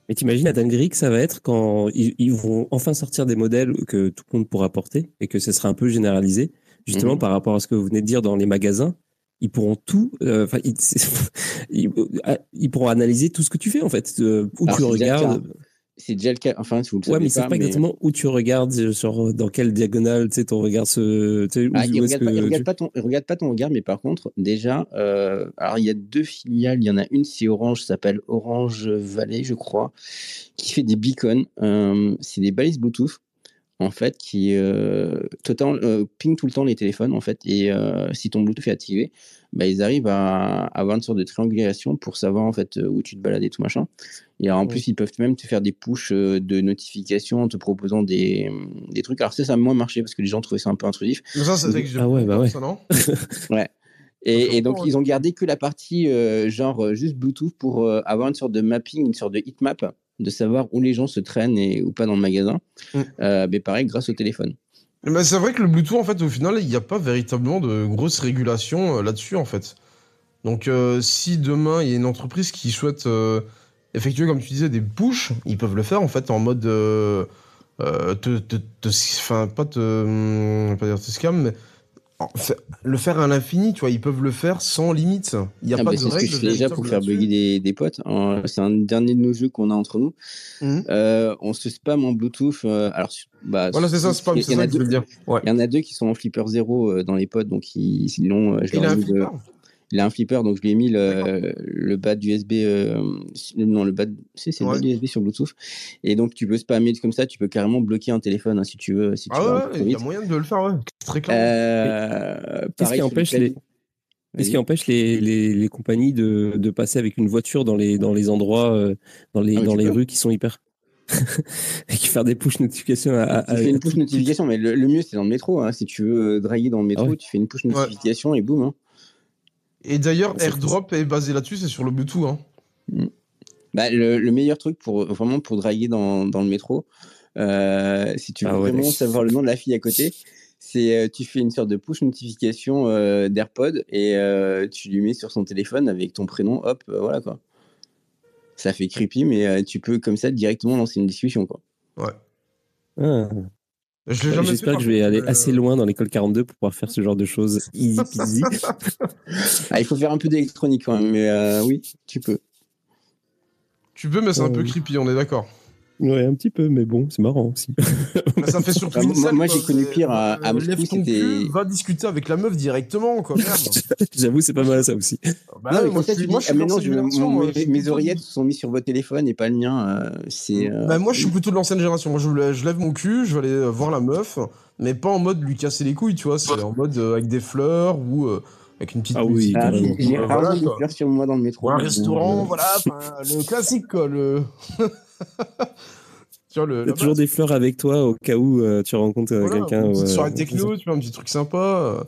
Mais t'imagines la dinguerie que ça va être quand ils, ils vont enfin sortir des modèles que tout le monde pourra porter et que ce sera un peu généralisé, justement Mhm. par rapport à ce que vous venez de dire dans les magasins. Ils pourront tout, euh, enfin, ils, *laughs* pourront analyser tout ce que tu fais en fait, euh, où Alors, tu le regardes. C'est déjà le cas. Enfin, si vous le Ouais, savez mais ils savent pas, pas exactement où tu regardes, euh, sur dans quelle diagonale, tu sais, ton regard se, tu sais, où, Ah, il regarde, pas, il que regarde tu- pas ton, il regarde pas ton regard, mais par contre, déjà, euh, alors il y a deux filiales. Il y en a une, c'est Orange, ça s'appelle Orange Valley, je crois, qui fait des beacons. Euh, c'est des balises Bluetooth, en fait, qui euh, total, euh, ping tout le temps les téléphones, en fait. Et euh, si ton Bluetooth est activé, bah, ils arrivent à, à avoir une sorte de triangulation pour savoir en fait où tu te balades et tout machin. Et alors, en plus, ils peuvent même te faire des push euh, de notifications en te proposant des, des trucs. Alors ça, ça a moins marché parce que les gens trouvaient ça un peu intrusif. Mais ça, c'est que j'ai Ah ouais, bah ouais. ça, non? *laughs* Ouais. Ça fait Et, et donc, ils ont gardé que la partie euh, genre euh, juste Bluetooth pour euh, avoir une sorte de mapping, une sorte de heatmap, de savoir où les gens se traînent et ou pas dans le magasin. Mm. Euh, mais pareil, grâce au téléphone. Mais c'est vrai que le Bluetooth, en fait, au final, il n'y a pas véritablement de grosse régulation euh, là-dessus, en fait. Donc, euh, si demain, il y a une entreprise qui souhaite euh, effectuer, comme tu disais, des push, ils peuvent le faire, en fait, en mode... te, te, te- Enfin, pas te... hum, pas dire te scam, mais... le faire à l'infini, tu vois, ils peuvent le faire sans limite. Il n'y a Ah pas bah, de c'est ce que règle je fais déjà pour faire bugger des, des potes. Euh, c'est un dernier de nos jeux qu'on a entre nous. Mhm. Euh, on se spam en Bluetooth. euh, alors, bah, Voilà, c'est ça, spam, il y c'est en a ça que je deux- veux dire. Ouais. Il y en a deux qui sont en flipper zéro euh, dans les potes, donc ils l'ont. je Il a un flipper Il a un flipper, donc je lui ai mis le, le bad USB, euh, non, le bad, si, c'est le Ouais. bad USB sur Bluetooth. Et donc, tu peux spammer comme ça, tu peux carrément bloquer un téléphone, hein, si tu veux, si tu Ah ouais, il y a moyen de le faire, ouais. Très clair. Euh, Qu'est-ce qui empêche le les, qu'est-ce qui empêche les, les, les compagnies de, de passer avec une voiture dans les, dans les endroits, euh, dans les, Ah, dans les peux. rues qui sont hyper. *laughs* et qui faire des push notifications à, à- Tu fais une push notification, mais le, le mieux, c'est dans le métro. hein. Si tu veux euh, draguer dans le métro, Ah ouais. tu fais une push notification et boum. hein. Et d'ailleurs, AirDrop est basé là-dessus, c'est sur le Bluetooth. Hein. Bah, le, le meilleur truc pour vraiment pour draguer dans, dans le métro, euh, si tu veux Ah ouais. vraiment savoir le nom de la fille à côté, c'est euh, tu fais une sorte de push notification euh, d'AirPod et euh, tu lui mets sur son téléphone avec ton prénom, hop, euh, voilà quoi. Ça fait creepy, mais euh, tu peux comme ça directement lancer une discussion quoi. Ah. J'espère que je vais aller assez euh, loin dans l'école 42 pour pouvoir faire ce genre de choses *laughs* easy peasy. *laughs* Ah, il faut faire un peu d'électronique quand même, mais euh, oui, tu peux. Tu peux, mais c'est un peu Euh, creepy, on est d'accord. Ouais, un petit peu, mais bon, c'est marrant aussi. Mais *laughs* ça fait surtout Ah, une moi- scène, moi, j'ai connu pire à- à euh, Moscou, cul, va discuter avec la meuf directement, quoi. *laughs* J'avoue, c'est pas mal ça aussi. Bah Non, mais moi, tu moi, dis, ah, mais non, cette je- mon- moi, mes, mes oreillettes sont mises sur votre téléphone et pas le mien. euh, c'est. euh, Bah, moi, je suis plutôt de l'ancienne génération. Moi, je, lè- je lève mon cul, je vais aller voir la meuf, mais pas en mode lui casser les couilles, tu vois. C'est en mode euh, avec des fleurs ou avec une petite Ah oui, musique. Ah, j'ai rarement voilà, des fleurs sur moi dans le métro. Ou un restaurant, voilà, le classique, quoi. Le... *laughs* *laughs* tu vois, le. Il y a la toujours base. des fleurs avec toi au cas où euh, tu rencontres euh, Voilà, quelqu'un. une petite ouais, soirée techno, tu vois, un petit truc sympa. euh,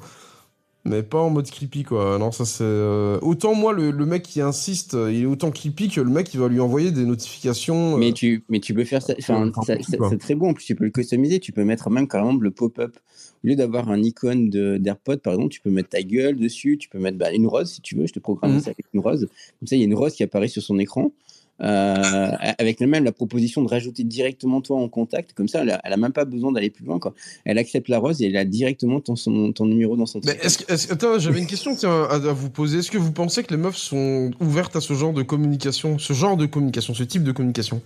Mais pas en mode creepy, quoi. Non, ça c'est. euh, Autant moi, le, le mec qui insiste, euh, il est autant creepy que le mec qui va lui envoyer des notifications. euh, Mais tu, mais tu peux faire ça. Enfin, c'est très bon. En plus, tu peux le customiser. Tu peux mettre même carrément le pop-up. Au lieu d'avoir un icône de- d'AirPod, par exemple, tu peux mettre ta gueule dessus. Tu peux mettre bah, une rose si tu veux. Je te programme Mhm. ça avec une rose. Comme ça, il y a une rose qui apparaît sur son écran. Euh, avec même la proposition de rajouter directement toi en contact. Comme ça, elle a, elle a même pas besoin d'aller plus loin. Quoi. Elle accepte la rose et elle a directement ton, son- ton numéro dans son téléphone. est-ce que, est-ce- attends, j'avais une question tiens, à, à vous poser. Est-ce que vous pensez que les meufs sont ouvertes à ce genre de communication, ce genre de communication, ce type de communication?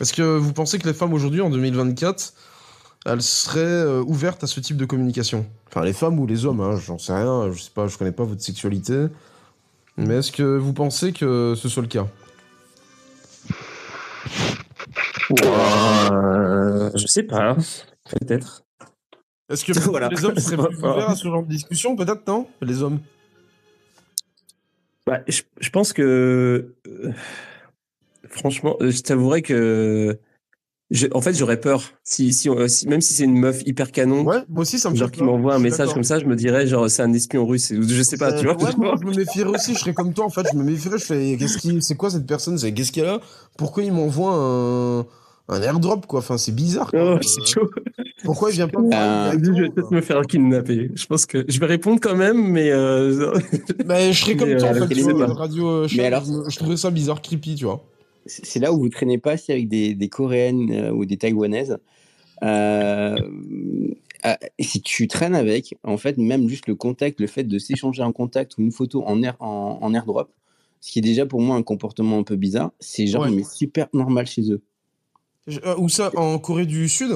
Est-ce que vous pensez que les femmes aujourd'hui, en 2024, elles seraient euh, ouvertes à ce type de communication? Enfin, les femmes ou les hommes, hein, j'en sais rien, je sais pas, je connais pas votre sexualité. Mais est-ce que vous pensez que ce soit le cas? Euh, je sais pas. Peut-être. Est-ce que Voilà. les hommes seraient plus ouverts à ce genre de discussion Peut-être, non Les hommes? Bah, je, je pense que. euh, franchement, euh, je t'avouerais que. Je- en fait, j'aurais peur. Si, si, on- si- même si c'est une meuf hyper canon, Ouais, moi aussi, ça me genre fait qui m'envoie un message comme ça, je me dirais, genre, c'est un espion russe. ou Je sais pas, tu vois. Ouais, moi, je me méfierais aussi, je serais comme toi en fait, je me méfierais, je fais qu'est-ce qui c'est quoi cette personne, c'est qu'est-ce qu'elle a? Pourquoi il m'envoie un un airdrop quoi? Enfin, c'est bizarre. quoi. Oh, Euh, c'est chaud. pourquoi il vient pas Euh, Je vais peut-être me faire kidnapper. Je pense que je vais répondre quand même, mais. euh, Mais *laughs* je serais comme Mais, toi en euh, fait, tu vois, radio euh, Mais alors- je, trouverais ça bizarre, creepy, tu vois. C'est c'est là où vous traînez pas assez avec des, des coréennes euh, ou des taïwanaises. Euh, euh, si tu traînes avec, en fait, même juste le contact, le fait de s'échanger un contact ou une photo en, air, en, en airdrop, ce qui est déjà pour moi un comportement un peu bizarre, c'est genre Ouais. mais super normal chez eux. Euh, où ça En Corée du Sud?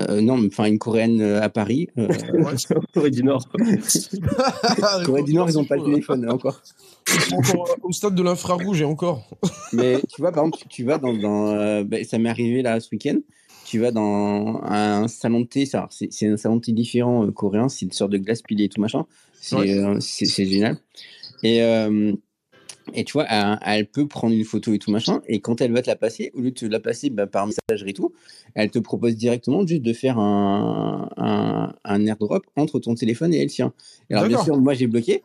Euh, non, mais enfin une coréenne euh, à Paris, euh, *laughs* en Corée du Nord. *laughs* Corée du Nord, ils ont pas le téléphone encore. Ils sont encore euh, au stade de l'infrarouge et encore. *laughs* Mais tu vois, par exemple, tu, tu vas dans. dans euh, ben, ça m'est arrivé là ce week-end. Tu vas dans un salon de thé. C'est un salon de thé différent euh, coréen. C'est une sorte de glace pilée et tout machin. C'est Ouais. euh, génial. Et, euh, et tu vois, elle, elle peut prendre une photo et tout machin. Et quand elle va te la passer, au lieu de te la passer bah, par messagerie et tout, elle te propose directement juste de faire un, un, un airdrop entre ton téléphone et le sien. Et alors, bien sûr, moi j'ai bloqué.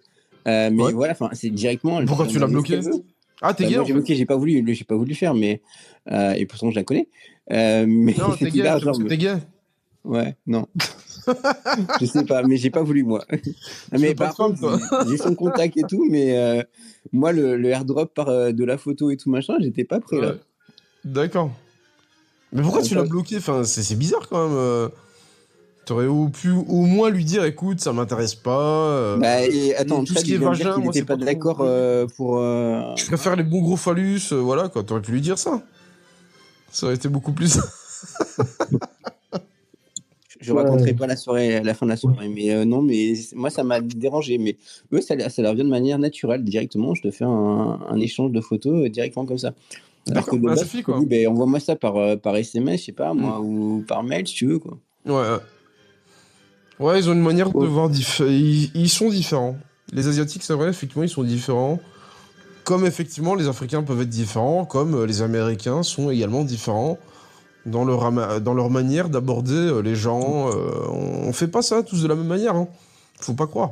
euh, mais Ouais. voilà, c'est directement. elle Pourquoi tu l'as bloqué. Ah, t'es Bah, gay j'ai bloqué, j'ai pas voulu, j'ai pas voulu le faire, mais euh, et pourtant je la connais. Euh, mais Non, *laughs* t'es gay, parce que t'es gay. ouais, non, je sais pas, mais j'ai pas voulu moi. *laughs* mais par contre, j'ai- son contact et tout, mais euh, moi le, le airdrop par euh, de la photo et tout machin, j'étais pas prêt là. D'accord. Mais pourquoi tu l'as ça- bloqué? Enfin, c'est bizarre quand même. euh. T'aurais au- pu au moins lui dire, écoute, ça m'intéresse pas. euh, Bah et attends, tout ce qui il est vagin, qu'il moi, était pas d'accord euh, pour. euh, Je préfère les bons gros phallus, euh, voilà quoi. T'aurais pu lui dire ça. Ça aurait été beaucoup plus. *laughs* *laughs* Je Ouais. raconterai pas la soirée, la fin de la soirée, mais euh, non, mais moi ça m'a dérangé. Mais eux, ça, ça leur vient de manière naturelle, directement. Je te fais un, un échange de photos euh, directement comme ça. Alors que de bah, base, te quoi. ben, envoie-moi ça par, euh, par SMS, je sais pas, moi, ou par mail si tu veux, quoi. Ouais. ouais. Ils ont une manière de voir diff- ils, ils sont différents. Les Asiatiques, c'est vrai, effectivement, ils sont différents. Comme effectivement, les Africains peuvent être différents, comme euh, les Américains sont également différents dans leur, dans leur manière d'aborder euh, les gens. euh, on, on fait pas ça tous de la même manière. Hein. Faut pas croire.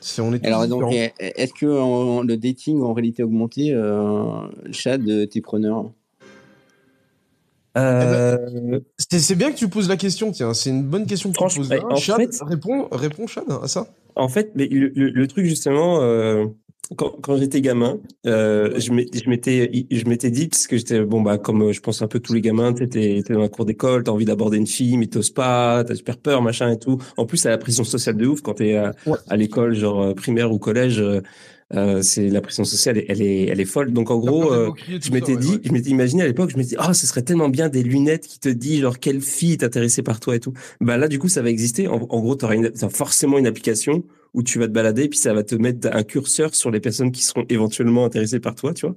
C'est, on est tous Alors, donc, différents. eh, est-ce que en- le dating en réalité augmentée, euh, Chad, euh, t'es preneur? Euh, C'est, c'est bien que tu poses la question, tiens. C'est une bonne question que tu Franchement, poses là. en Chad, fait- réponds, réponds, Chad, à ça. En fait, mais le, le- le truc justement, euh, quand, quand j'étais gamin, euh, je m'étais, je m'étais dit parce que j'étais bon bah comme euh, je pense un peu tous les gamins, tu sais, t'es dans la cour d'école, t'as envie d'aborder une fille, mais t'oses pas, t'as super peur, machin et tout. En plus, t'as la pression sociale de ouf quand t'es à, Ouais. à l'école, genre euh, primaire ou collège. euh, euh, c'est la pression sociale, elle est, elle est folle. Donc en gros, euh, je m'étais ouais, dit, ouais. je m'étais imaginé à l'époque, je m'étais dit, ah, ce serait tellement bien des lunettes qui te disent genre quelle fille est intéressée par toi et tout. Bah là, du coup, ça va exister. En, en gros, tu auras forcément une application où tu vas te balader, puis ça va te mettre un curseur sur les personnes qui seront éventuellement intéressées par toi, tu vois.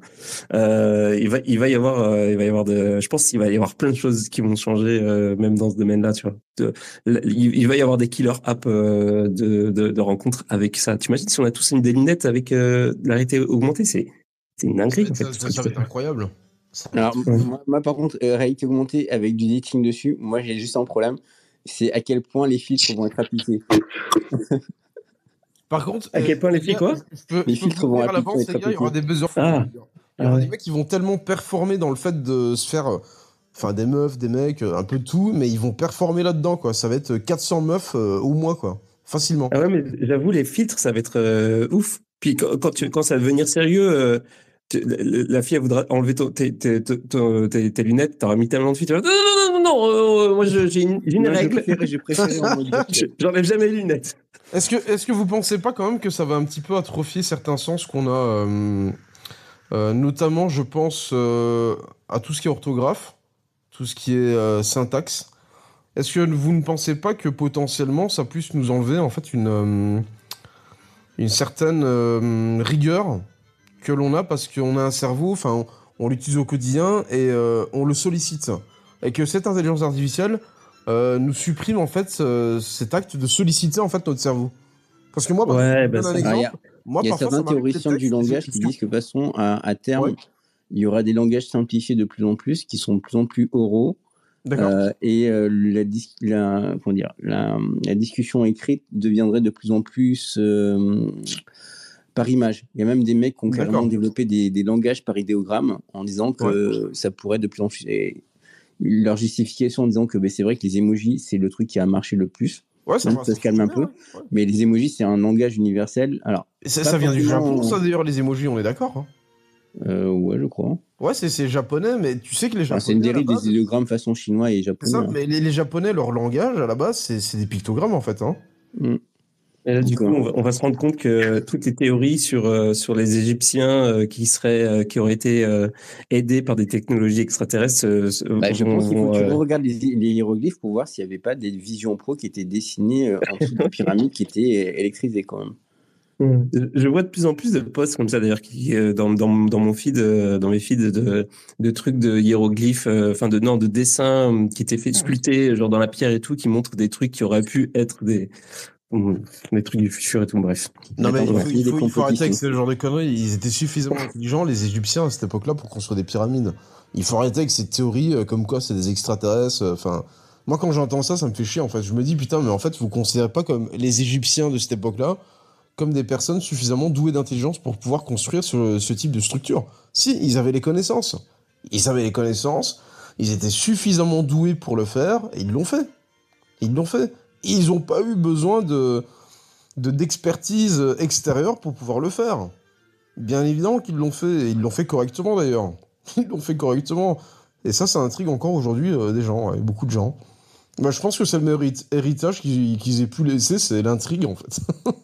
Euh, il va, il va y avoir, euh, il va y avoir de, je pense qu'il va y avoir plein de choses qui vont changer, euh, même dans ce domaine-là, tu vois. De- il, il va y avoir des killer apps euh, de, de, de rencontres avec ça. Tu imagines si on a tous une des lunettes avec euh, de la réalité augmentée, c'est, c'est une dinguerie. en fait, Ça, ça- ça être incroyable. Alors, Ouais. moi, moi, par contre, euh, réalité augmentée avec du dating dessus, moi, j'ai juste un problème. C'est à quel point les filtres vont être appliqués. Par contre, À quel point les filles, gars, quoi je peux, Les je filtres vont à l'avance, les gars, il y aura des buzzers. Ah. Il y aura Ah ouais. des mecs qui vont tellement performer dans le fait de se faire, euh, enfin des meufs, des mecs, euh, un peu tout, mais ils vont performer là-dedans, quoi. Ça va être 400 meufs euh, au mois, quoi. Facilement. Ah ouais, mais j'avoue, les filtres, ça va être euh, ouf. Puis quand, quand, tu, quand ça va devenir sérieux, euh, tu- la, la fille, elle voudra enlever ton- tes, tes, tes, tes, tes lunettes, t'auras mis tellement de filtres. Non, non, non, non, non, euh, moi j'ai une, une Moi, règle. *laughs* J'enlève jamais les lunettes. Est-ce que, est-ce que vous pensez pas quand même que ça va un petit peu atrophier certains sens qu'on a, euh, euh, notamment, je pense euh, à tout ce qui est orthographe, tout ce qui est syntaxe. est-ce que vous ne pensez pas que potentiellement ça puisse nous enlever en fait une, une certaine rigueur que l'on a parce qu'on a un cerveau, enfin on, on l'utilise au quotidien et on le sollicite. Et que cette intelligence artificielle euh, nous supprime en fait ce- cet acte de solliciter en fait notre cerveau. Parce que moi, par Ouais, bah, un y a- exemple. Moi, Il y a parfois, certains théoriciens du langage qui disent que de toute façon, à, à terme, Ouais. il y aura des langages simplifiés de plus en plus, qui sont de plus en plus oraux, euh, et euh, la, dis- la, comment dire, la, la discussion écrite deviendrait de plus en plus euh, par image. Il y a même des mecs qui ont carrément développé des, des langages par idéogramme en disant que ça pourrait de plus en plus. Leur justification en disant que ben, c'est vrai que les emojis, c'est le truc qui a marché le plus. Ouais, ça se calme un peu. Ouais. Mais les emojis, c'est un langage universel. Alors, ça, ça vient du Japon, ça d'ailleurs, les emojis, on est d'accord. hein. euh, ouais, je crois. Ouais, c'est japonais, mais tu sais que les Enfin, japonais. c'est une dérive des idéogrammes façon chinois et c'est japonais. ça, hein. mais les, les japonais, leur langage à la base, c'est des pictogrammes en fait. Hein. Et là, du coup, on va, on va se rendre compte que toutes les théories sur, euh, sur les Égyptiens euh, qui seraient, euh, qui auraient été aidés par des technologies extraterrestres, Bah, je vont- pense qu'il faut que tu regardes les, les hiéroglyphes pour voir s'il n'y avait pas des visions pro qui étaient dessinées en dessous des *laughs* pyramides qui étaient électrisées quand même. Je- Je vois de plus en plus de posts comme ça d'ailleurs qui dans, dans, dans mon feed, dans mes feeds de, de trucs de hiéroglyphes, enfin de non de dessins qui étaient faits sculptés genre dans la pierre et tout, qui montrent des trucs qui auraient pu être des des trucs du futur et tout. Bref. Non, mais il faut, il il arrêter avec ce genre de conneries. Ils étaient suffisamment intelligents, les Égyptiens, à cette époque-là, pour construire des pyramides. Il faut arrêter avec ces théories euh, comme quoi c'est des extraterrestres. euh, Enfin, moi, quand j'entends ça, ça me fait chier en fait. Je me dis, putain, mais en fait, vous considérez pas comme les Égyptiens de cette époque-là comme des personnes suffisamment douées d'intelligence pour pouvoir construire ce, ce type de structure. Si, ils avaient les connaissances. Ils avaient les connaissances. Ils étaient suffisamment doués pour le faire et ils l'ont fait. Ils l'ont fait. Ils n'ont pas eu besoin de de d'expertise extérieure pour pouvoir le faire. Bien évidemment qu'ils l'ont fait, et ils l'ont fait correctement d'ailleurs. *laughs* Ils l'ont fait correctement. Et ça, ça intrigue encore aujourd'hui euh, des gens, beaucoup de gens. Bah, je pense que c'est le meilleur hérit- héritage qu'ils aient pu laisser, c'est l'intrigue en fait. *laughs*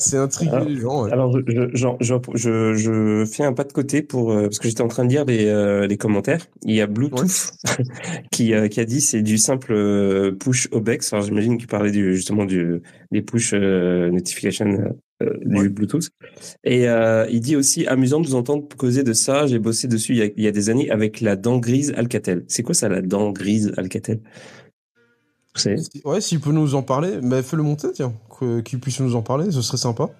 c'est intriguer Alors- les gens. ouais. Alors, je, je, je, je, fais un pas de côté pour euh, parce que j'étais en train de lire les, euh, les commentaires. Il y a Bluetooth *laughs* qui, euh, qui a dit c'est du simple euh, push OBEX. Alors, j'imagine qu'il parlait du, justement du, des push euh, notification euh, du Ouais. Bluetooth. Et euh, il dit aussi amusant de vous entendre causer de ça. J'ai bossé dessus il y, a, il y a des années avec la dent grise Alcatel. C'est quoi ça, la dent grise Alcatel? Ouais, s'il peut nous en parler, mais fais-le monter, tiens, qu'il puisse nous en parler, ce serait sympa.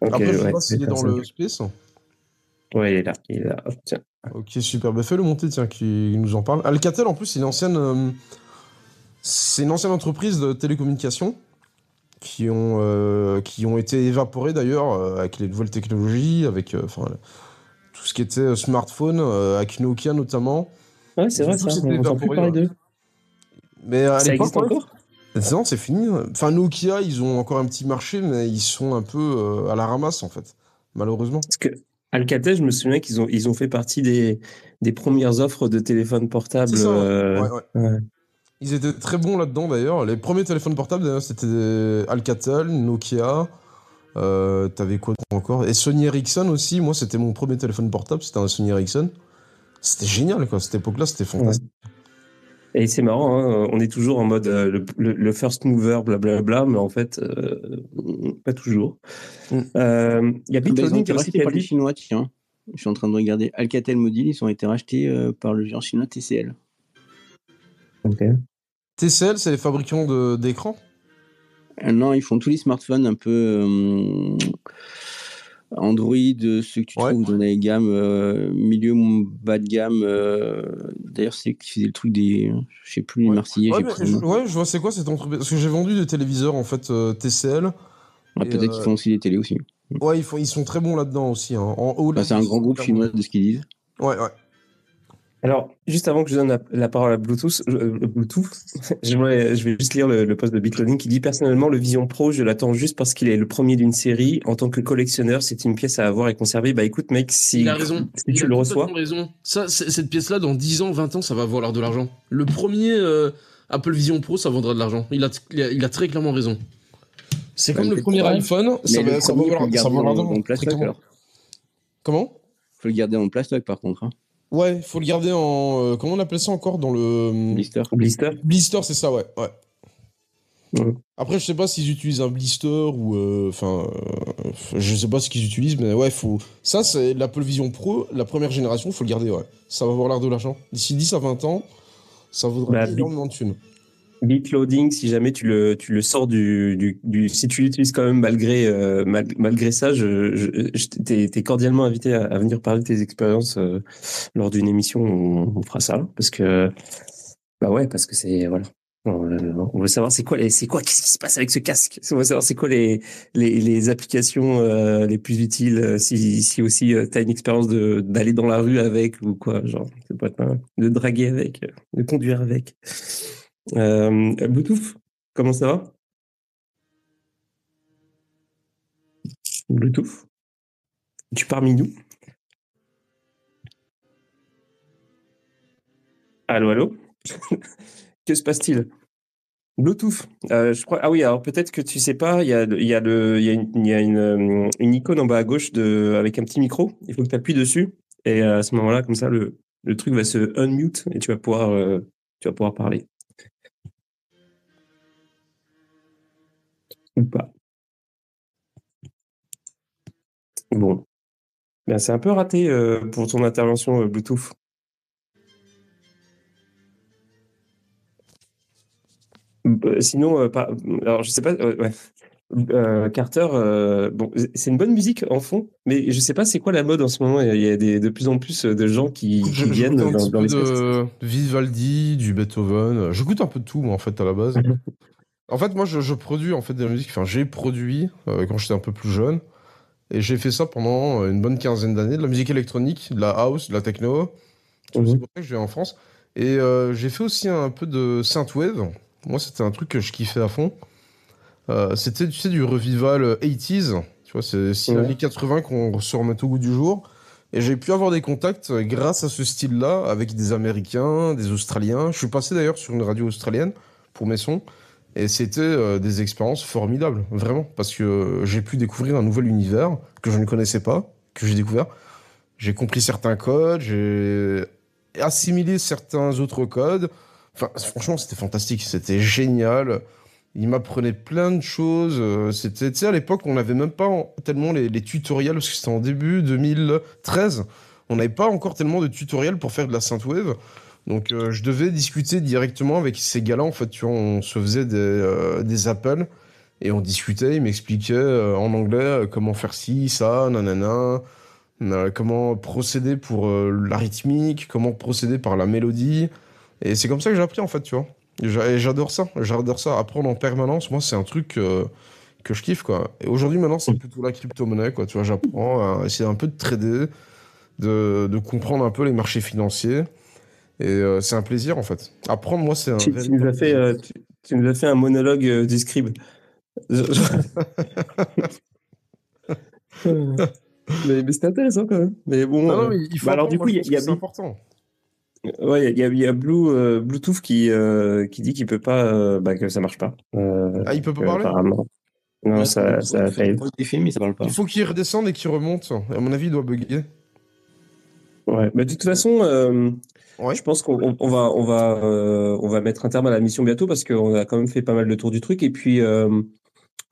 Ok, Après, je sais ouais, pas s'il est dans le space. Ouais, il est là. Il est là. Hop, tiens. Ok, super. Bah, fais-le monter, tiens, qui nous en parle. Alcatel, en plus, c'est une ancienne, euh, c'est une ancienne entreprise de télécommunications qui ont, euh, qui ont été évaporées d'ailleurs euh, avec les nouvelles technologies, avec tout ce qui était smartphone, avec Nokia notamment. Ouais, c'est vrai ça. On entend plus parler d'eux. Mais à l'époque, encore? Non, c'est fini. Enfin, Nokia, ils ont encore un petit marché, mais ils sont un peu euh, à la ramasse en fait, malheureusement. Parce que Alcatel, je me souviens qu'ils ont, ils ont fait partie des, des premières offres de téléphones portables. Ça, euh, Ouais, ouais. ouais. Ils étaient très bons là-dedans d'ailleurs. Les premiers téléphones portables, d'ailleurs, c'était Alcatel, Nokia. Euh, T'avais quoi encore? Et Sony Ericsson aussi. Moi, c'était mon premier téléphone portable. C'était un Sony Ericsson. C'était génial, quoi. Cette époque-là, c'était fantastique. Et c'est marrant, hein, on est toujours en mode euh, le, le- le first mover, blablabla, mais en fait, euh, pas toujours. Mm. Euh, Il y a Ah Bitloading qui été a rachetés par les. Chinois, tiens. Je suis en train de regarder. Alcatel Mobile, ils ont été rachetés euh, par le géant chinois TCL. Ok. TCL, c'est les fabricants de- d'écrans? Euh, non, ils font tous les smartphones un peu euh, Android, euh, ceux que tu Ouais. trouves dans les gammes euh, milieu bas de gamme. euh, D'ailleurs, c'est qui faisaient le truc des. Je sais plus, les Ouais. Marseillais. Ouais, je, ouais, je vois c'est quoi cette entreprise? Parce que j'ai vendu des téléviseurs en fait euh, TCL. Ah, Peut-être qu'ils font aussi les télés aussi. Ouais, ils, font, ils sont très bons là-dedans aussi. hein. En haut, Bah, c'est un grand groupe chinois de ce qu'ils disent. Ouais, ouais. Alors, juste avant que je donne la, la parole à Bluetooth, euh, Bluetooth *laughs* je, vais, je vais juste lire le, le post de Bitloading qui dit personnellement le Vision Pro, je l'attends juste parce qu'il est le premier d'une série. En tant que collectionneur, c'est une pièce à avoir et conserver. Bah écoute, mec, si, il a raison. si il tu a le reçois, raison. Ça, cette pièce-là, dans 10 ans, 20 ans, ça va valoir de l'argent. Le premier euh, Apple Vision Pro, ça vaudra de l'argent. Il a, il, a, il a très clairement raison. C'est Ouais, comme le premier pas. iPhone, ça va, le ça va valoir, de l'argent. Comment? Faut le garder le plastoc par contre. hein. Ouais, faut le garder en. euh, comment on appelle ça encore dans le. Blister. Blister. Blister, c'est ça, ouais. ouais. Ouais. Après, je sais pas s'ils utilisent un blister ou. euh, Enfin. euh, je sais pas ce qu'ils utilisent, mais ouais, faut. Ça, c'est l'Apple Vision Pro, la première génération, faut le garder, ouais. Ça va avoir l'air de l'argent. D'ici 10 à 20 ans, ça vaudra Bah, énormément de thunes. Bitloading, si jamais tu le, tu le sors du, du, du si tu l'utilises quand même malgré, euh, mal- malgré ça, je, je, t'es, cordialement invité à, venir parler de tes expériences euh, lors d'une émission où on fera ça, parce que bah ouais, parce que c'est voilà, on, euh, on veut savoir c'est quoi c'est quoi, qu'est-ce qui se passe avec ce casque, on veut savoir c'est quoi les, les, les applications euh, les plus utiles, euh, si, si aussi tu t'as une expérience de d'aller dans la rue avec ou quoi, genre, de draguer avec, euh, de conduire avec. Euh, Bluetooth, comment ça va? Bluetooth Tu parmi nous Allô, allô? *laughs* Que se passe-t-il? Bluetooth, euh, je crois. Ah oui, alors peut-être que tu sais pas, il y a, y a, y a, une, y a une, euh, une icône en bas à gauche de, avec un petit micro. Il faut que tu appuies dessus. Et à ce moment-là, comme ça, le, le truc va se unmute et tu vas pouvoir, tu vas pouvoir parler. Ou pas. Bon. Ben, c'est un peu raté euh, pour ton intervention euh, Bluetooth. Euh, sinon, euh, pas, alors je sais pas. ouais. Carter, bon, c'est une bonne musique en fond, mais je sais pas c'est quoi la mode en ce moment. Il y a des, de plus en plus de gens qui, viennent dans, dans les de Vivaldi, du Beethoven. J'écoute un peu de tout, moi, en fait, à la base. *laughs* En fait, moi, je, je produis en fait de la musique. Enfin, j'ai produit euh, quand j'étais un peu plus jeune, et j'ai fait ça pendant euh, une bonne quinzaine d'années, de la musique électronique, de la house, de la techno. C'est pour ça que je vais en France. Et euh, j'ai fait aussi un peu de synthwave. Moi, c'était un truc que je kiffais à fond. Euh, c'était, tu sais, du revival euh, 80s. Tu vois, c'est les 80 qu'on se remet au goût du jour. Et j'ai pu avoir des contacts grâce à ce style-là avec des Américains, des Australiens. Je suis passé d'ailleurs sur une radio australienne pour mes sons. Et c'était euh, des expériences formidables, vraiment. Parce que euh, j'ai pu découvrir un nouvel univers que je ne connaissais pas, que j'ai découvert. J'ai compris certains codes, j'ai assimilé certains autres codes. Enfin, franchement, c'était fantastique, c'était génial. Il m'apprenait plein de choses. euh, C'était, à l'époque, on n'avait même pas en- tellement les, les tutoriels, parce que c'était en début 2013. On n'avait pas encore tellement de tutoriels pour faire de la synthwave. Donc, euh, je devais discuter directement avec ces gars-là. En fait, tu vois, on se faisait des, euh, appels et on discutait. Ils m'expliquaient euh, en anglais comment faire ci, ça, nanana. comment procéder pour la rythmique, comment procéder par la mélodie. Et c'est comme ça que j'ai appris, en fait, tu vois. J'adore ça, j'adore ça. Apprendre en permanence, moi, c'est un truc que je kiffe, quoi. Et aujourd'hui, maintenant, c'est plutôt la crypto-monnaie, quoi. Tu vois, j'apprends à essayer un peu de trader, de, de comprendre un peu les marchés financiers. Et euh, c'est un plaisir, en fait. Apprendre, moi, c'est un. Tu, tu nous as fait, euh, tu, tu nous as fait un monologue euh, du scribe. Je- *laughs* mais mais c'était intéressant quand même. Mais bon. Non, non, euh, mais il faut bah alors du coup, il y a, c'est important. Ouais, il y a, y a Blue, euh, Bluetooth qui, euh, qui dit qu'il peut pas, euh, bah, que ça marche pas. Euh, Ah, il peut pas parler apparemment. Non, Là, ça, ça a failli. des films, mais ça parle pas. Il faut qu'il redescende et qu'il remonte. À mon avis, il doit bugger. Ouais. Mais de toute façon, euh, Ouais. je pense qu'on on- on va, on va, euh, on va mettre un terme à la mission bientôt parce qu'on a quand même fait pas mal le tour du truc. Et puis, euh,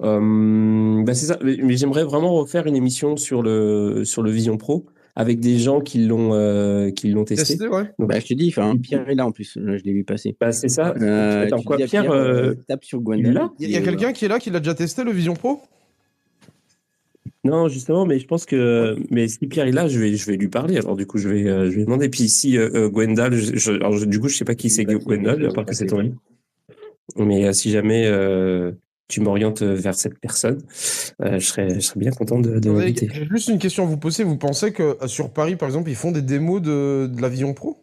euh, bah, c'est ça. Mais, mais j'aimerais vraiment refaire une émission sur le, sur le Vision Pro avec des gens qui l'ont, euh, qui l'ont testé. Testé, ouais. Bah, je te dis, enfin, Pierre est là en plus. Je l'ai vu passer. Bah, c'est ça. Euh, Attends, tu quoi, Pierre, euh, tape sur Gwendal. l'a Il y a, il y a quelqu'un qui est là qui l'a déjà testé, le Vision Pro? Non, justement, mais je pense que mais si Pierre est là, je vais je vais lui parler. Alors du coup, je vais euh, je vais demander. Puis si euh, euh, Gwendal, je, alors, je- du coup, je sais pas qui c'est Bah, Gwendal, à part que c'est ton ami. Mais euh, si jamais euh, tu m'orientes vers cette personne, euh, je serais je serais bien content de, de. J'ai juste une question à vous poser. Vous pensez que sur Paris, par exemple, ils font des démos de, de la Vision Pro?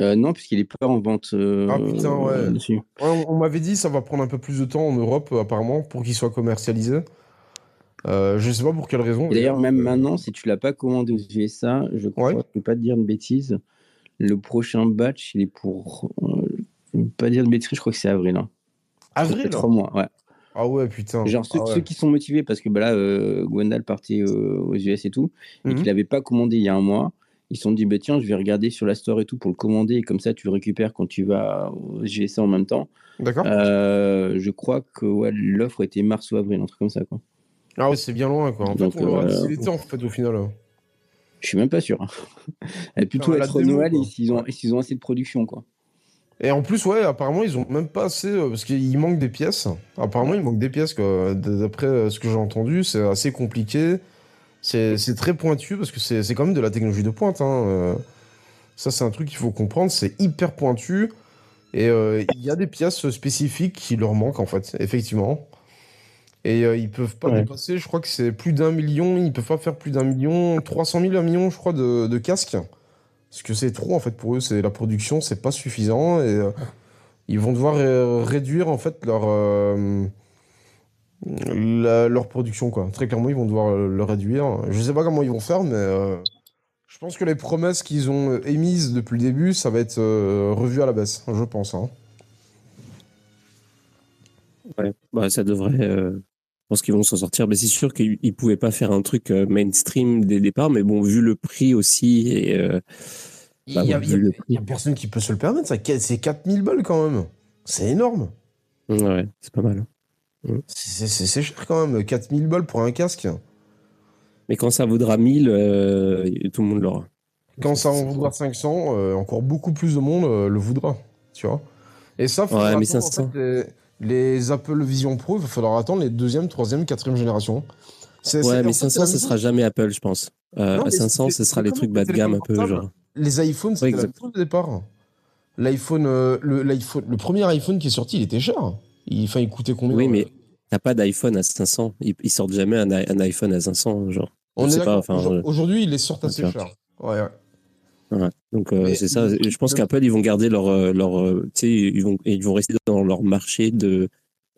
Euh, non, puisqu'il est pas en vente euh, Ah, putain, ouais. On, on m'avait dit ça va prendre un peu plus de temps en Europe, apparemment, pour qu'il soit commercialisé. Euh, je sais pas pour quelle raison. D'ailleurs, même Euh, maintenant, si tu l'as pas commandé aux USA, je crois, Ouais. je peux pas te dire de bêtises. Le prochain batch, il est pour. euh, je vais pas dire de bêtises, je crois que c'est avril. Hein. Avril? trois mois, ouais. Ah ouais, putain. Genre ceux, Ah ouais. ceux qui sont motivés, parce que bah là, euh, Gwendal partait euh, aux US et tout, et Mhm. qu'il n'avait pas commandé il y a un mois, Ils se sont dit, bah, tiens, je vais regarder sur la store et tout pour le commander, et comme ça, tu le récupères quand tu vas au GSA en même temps. D'accord. Euh, je crois que ouais, l'offre était mars ou avril, un truc comme ça. Quoi. Ah ouais, c'est bien loin, quoi. En Donc, fait, on l'aura euh, d'ici l'été, en fait, au final. Je suis même pas sûr. hein. *laughs* Elle plutôt la être démo, Noël et s'ils ont, ont assez de production. quoi. Et en plus, ouais, apparemment, ils ont même pas assez. euh, parce qu'il manque des pièces. Apparemment, il manque des pièces, D'après euh, ce que j'ai entendu, c'est assez compliqué. C'est très pointu parce que c'est quand même de la technologie de pointe. Hein. euh. Ça, c'est un truc qu'il faut comprendre. C'est hyper pointu. Et il y a des pièces spécifiques qui leur manquent, en fait, effectivement. Et euh, ils peuvent pas Ouais. dépasser, je crois que c'est plus d'un million. Ils peuvent pas faire plus d'un million, 300 000, un million, je crois, de, de casques. Parce que c'est trop en fait pour eux, c'est la production, c'est pas suffisant et euh, ils vont devoir euh, réduire en fait leur euh, la- leur production quoi. Très clairement, ils vont devoir le réduire. Je sais pas comment ils vont faire, mais euh, je pense que les promesses qu'ils ont émises depuis le début, ça va être euh, revu à la baisse, je pense. hein. Ouais, bah, ça devrait. euh, pense qu'ils vont s'en sortir. Mais c'est sûr qu'ils ne pouvaient pas faire un truc euh, mainstream dès le départ. Mais bon, vu le prix aussi, et, euh, Il Bah a, bon, personne qui peut se le permettre, ça. C'est 4000 balles quand même. C'est énorme. ouais, c'est pas mal. hein. C'est c'est- cher quand même, 4000 balles pour un casque. Mais quand ça vaudra 1000, euh, tout le monde l'aura. Quand ça en voudra 500, euh, encore beaucoup plus de monde le voudra, tu vois. Et ça, Ouais, mais attendre, en 500. fait, les, Apple Vision Pro, il va falloir attendre les deuxième, troisième, quatrième génération. Ouais, mais fait, c'est 500, la ce sera jamais Apple, je pense. Euh, Non, à mais 500, c'est- ce sera les trucs bas de gamme un peu, genre. Les iPhones, c'était chose au départ. L'iPhone, euh, le, l'iPhone, le premier iPhone qui est sorti, il était cher. Il, il coûtait combien Oui, euh, mais t'as pas d'iPhone à 500. Ils, ils sortent jamais un, iPhone à 500, genre. On est pas, enfin, euh, Aujourd'hui, ils les sortent assez cher. Ouais, ouais. Ouais. Donc euh, c'est ça. Je pense qu'Apple ils vont garder leur euh, leur euh, ils vont ils vont rester dans leur marché de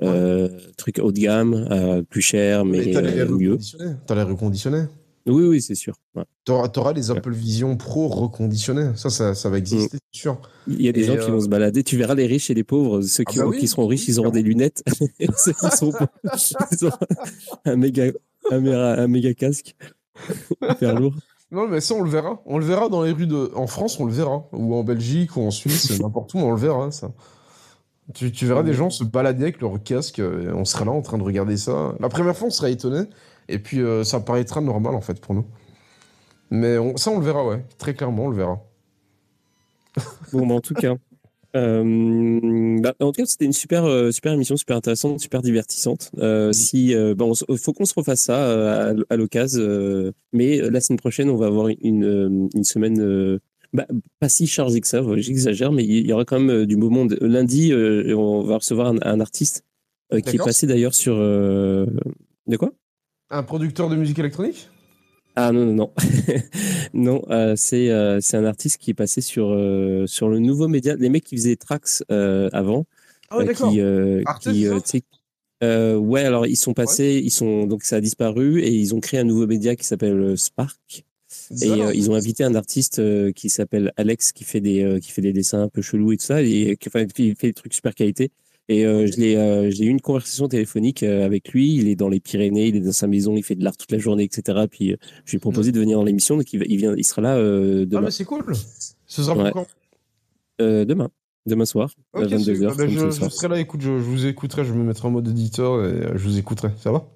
euh, trucs haut de gamme, euh, plus cher mais, Mais t'as les mieux. T'as les reconditionnés. Oui oui c'est sûr. Ouais. T'auras, t'auras les Apple Vision Pro reconditionnés. Ça, ça, ça va exister, c'est sûr. Il y a des Et, gens qui vont se balader. Tu verras les riches et les pauvres. Ceux qui, Ah bah oui, qui seront riches, ils auront des lunettes. Ceux *laughs* qui ils auront un méga un méga, un méga casque hyper lourd. Non, mais ça, on le verra. On le verra dans les rues de. En France, on le verra. Ou en Belgique, ou en Suisse, *laughs* n'importe où, on le verra, ça. Tu, tu verras des gens se balader avec leur casque. euh, et on sera là en train de regarder ça. La première fois, on sera étonné. Et puis, euh, ça paraîtra normal, en fait, pour nous. Mais on- ça, on le verra, ouais. Très clairement, on le verra. Bon, bah, en tout cas, *laughs* euh, bah, en tout cas, c'était une super, euh, super émission, super intéressante, super divertissante. Euh, Si, euh, faut qu'on se refasse ça à, l'occasion. mais la semaine prochaine, on va avoir une, une semaine bah, pas si chargée que ça. J'exagère, mais il y aura quand même du beau monde. Lundi, on va recevoir un, un artiste qui est passé d'ailleurs sur. De quoi? Un producteur de musique électronique? Ah non, non, non. *laughs* non, euh, c'est euh, c'est un artiste qui est passé sur, euh, sur le nouveau média. Les mecs qui faisaient Trax euh, avant. Ah ouais, euh, d'accord. qui, euh, ouais, alors ils sont passés, ils sont donc ça a disparu et ils ont créé un nouveau média qui s'appelle Spark et euh, ils ont invité un artiste euh, qui s'appelle Alex qui fait des euh, qui fait des dessins un peu chelous et tout ça et qui enfin, il fait des trucs super qualité et euh, euh, j'ai eu une conversation téléphonique euh, avec lui. Il est dans les Pyrénées il est dans sa maison il fait de l'art toute la journée etc puis je lui ai proposé de venir dans l'émission. Donc il, va- il vient il sera là Ah, demain. mais c'est cool. Ce sera Ouais. pour quand demain. Demain soir à Ok, c'est- 22h ah bah, je, je serai là, écoute, je, je vous écouterai, je me mettrai en mode éditeur et je vous écouterai. Ça va?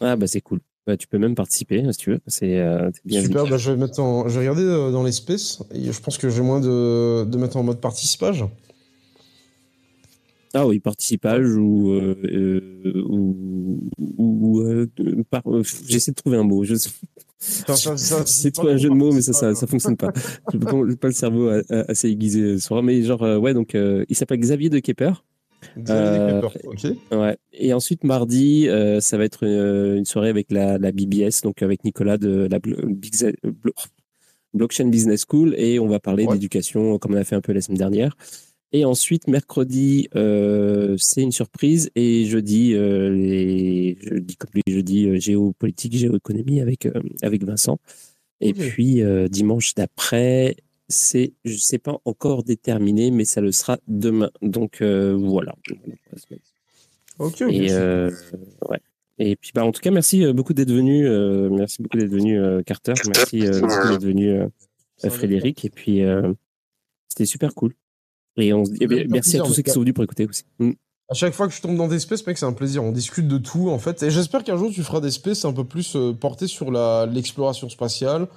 Ah bah c'est cool. Bah, tu peux même participer si tu veux. C'est euh. Super, bah, je vais mettre en... je vais regarder euh, dans les spaces et je pense que j'ai moins de... de mettre en mode participage. Ah oui, participage ou euh, euh, ou, ou euh, par- j'essaie de trouver un mot. Je pas *laughs* trouver un jeu de mots, mais ça ça, ça fonctionne pas. *laughs* J'ai pas, pas le cerveau assez aiguisé ce soir. Mais genre ouais, donc il s'appelle Xavier de Kepper. Xavier ok. Ouais. Et ensuite mardi, ça va être une, une soirée avec la, la BBS, donc avec Nicolas de la Big Blockchain Business School, et on va parler Ouais. d'éducation comme on a fait un peu la semaine dernière. Et ensuite, mercredi, euh, c'est une surprise. Et jeudi, euh, les, jeudi comme les jeudis, euh, géopolitique, géoéconomie avec, euh, avec Vincent. Et puis, euh, dimanche d'après, c'est, je sais pas encore déterminé, mais ça le sera demain. Donc, euh, voilà. Ok, ok. Et, euh, ouais. Et puis, bah, en tout cas, merci beaucoup d'être venu. euh, merci beaucoup d'être venu, euh, Carter. Merci euh, beaucoup d'être venu. euh, Frédéric. Et puis, euh, c'était super cool. Et on se dit, Ça eh bien, merci à tous ceux qui sont venus pour écouter aussi. Mm. À chaque fois que je tombe dans des spaces, mec, c'est un plaisir. On discute de tout, en fait. Et j'espère qu'un jour, tu feras des spaces un peu plus euh, portés sur la- l'exploration spatiale,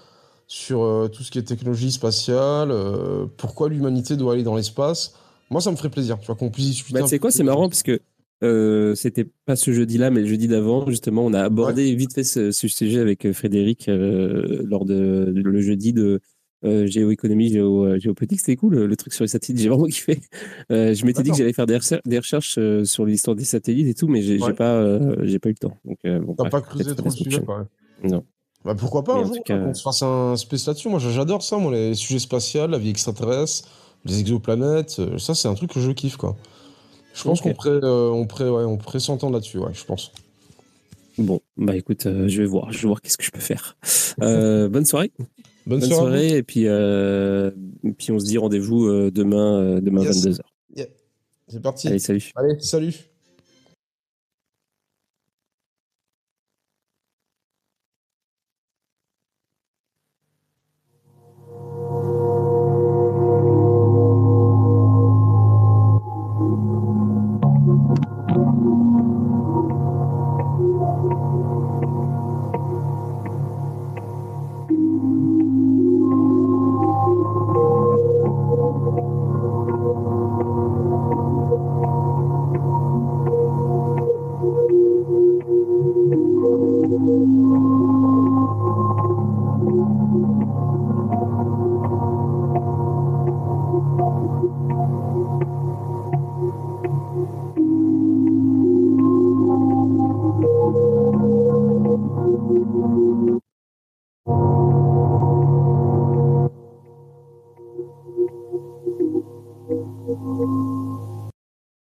sur euh, tout ce qui est technologie spatiale, euh, pourquoi l'humanité doit aller dans l'espace. Moi, ça me ferait plaisir, tu vois, qu'on puisse discuter. Bah, peu quoi, c'est marrant parce que euh, c'était pas ce jeudi-là, mais le jeudi d'avant, justement, on a abordé vite fait ce, ce sujet avec Frédéric euh, lors de, de- le jeudi de euh, géoéconomie, géo, euh, géopolitique. C'était cool le, le truc sur les satellites, j'ai vraiment *laughs* kiffé. Euh, je m'étais dit que j'allais faire des, recher- des recherches sur l'histoire des satellites et tout, mais j'ai Ouais. pas, j'ai pas eu le temps. Donc, bon, T'as pas creusé trop le sujet, prochaine. quoi. Non. Bah, pourquoi pas Mais un jour cas- qu'on se fasse un space là-dessus. Moi, j'adore ça, moi, les sujets spatials, la vie extraterrestre, les exoplanètes. Ça, c'est un truc que je kiffe, quoi. Je pense qu'on pourrait, euh, on pourrait, ouais, on pourrait s'entendre là-dessus, ouais, je pense. Bon, bah écoute, euh, je vais voir, je vais voir qu'est-ce que je peux faire. Euh, bonne soirée. Bonne, Bonne soirée. à vous. soirée, et puis, euh, et puis on se dit rendez-vous euh, demain, euh, demain Yes. 22h. C'est parti. Allez, salut. Allez, salut.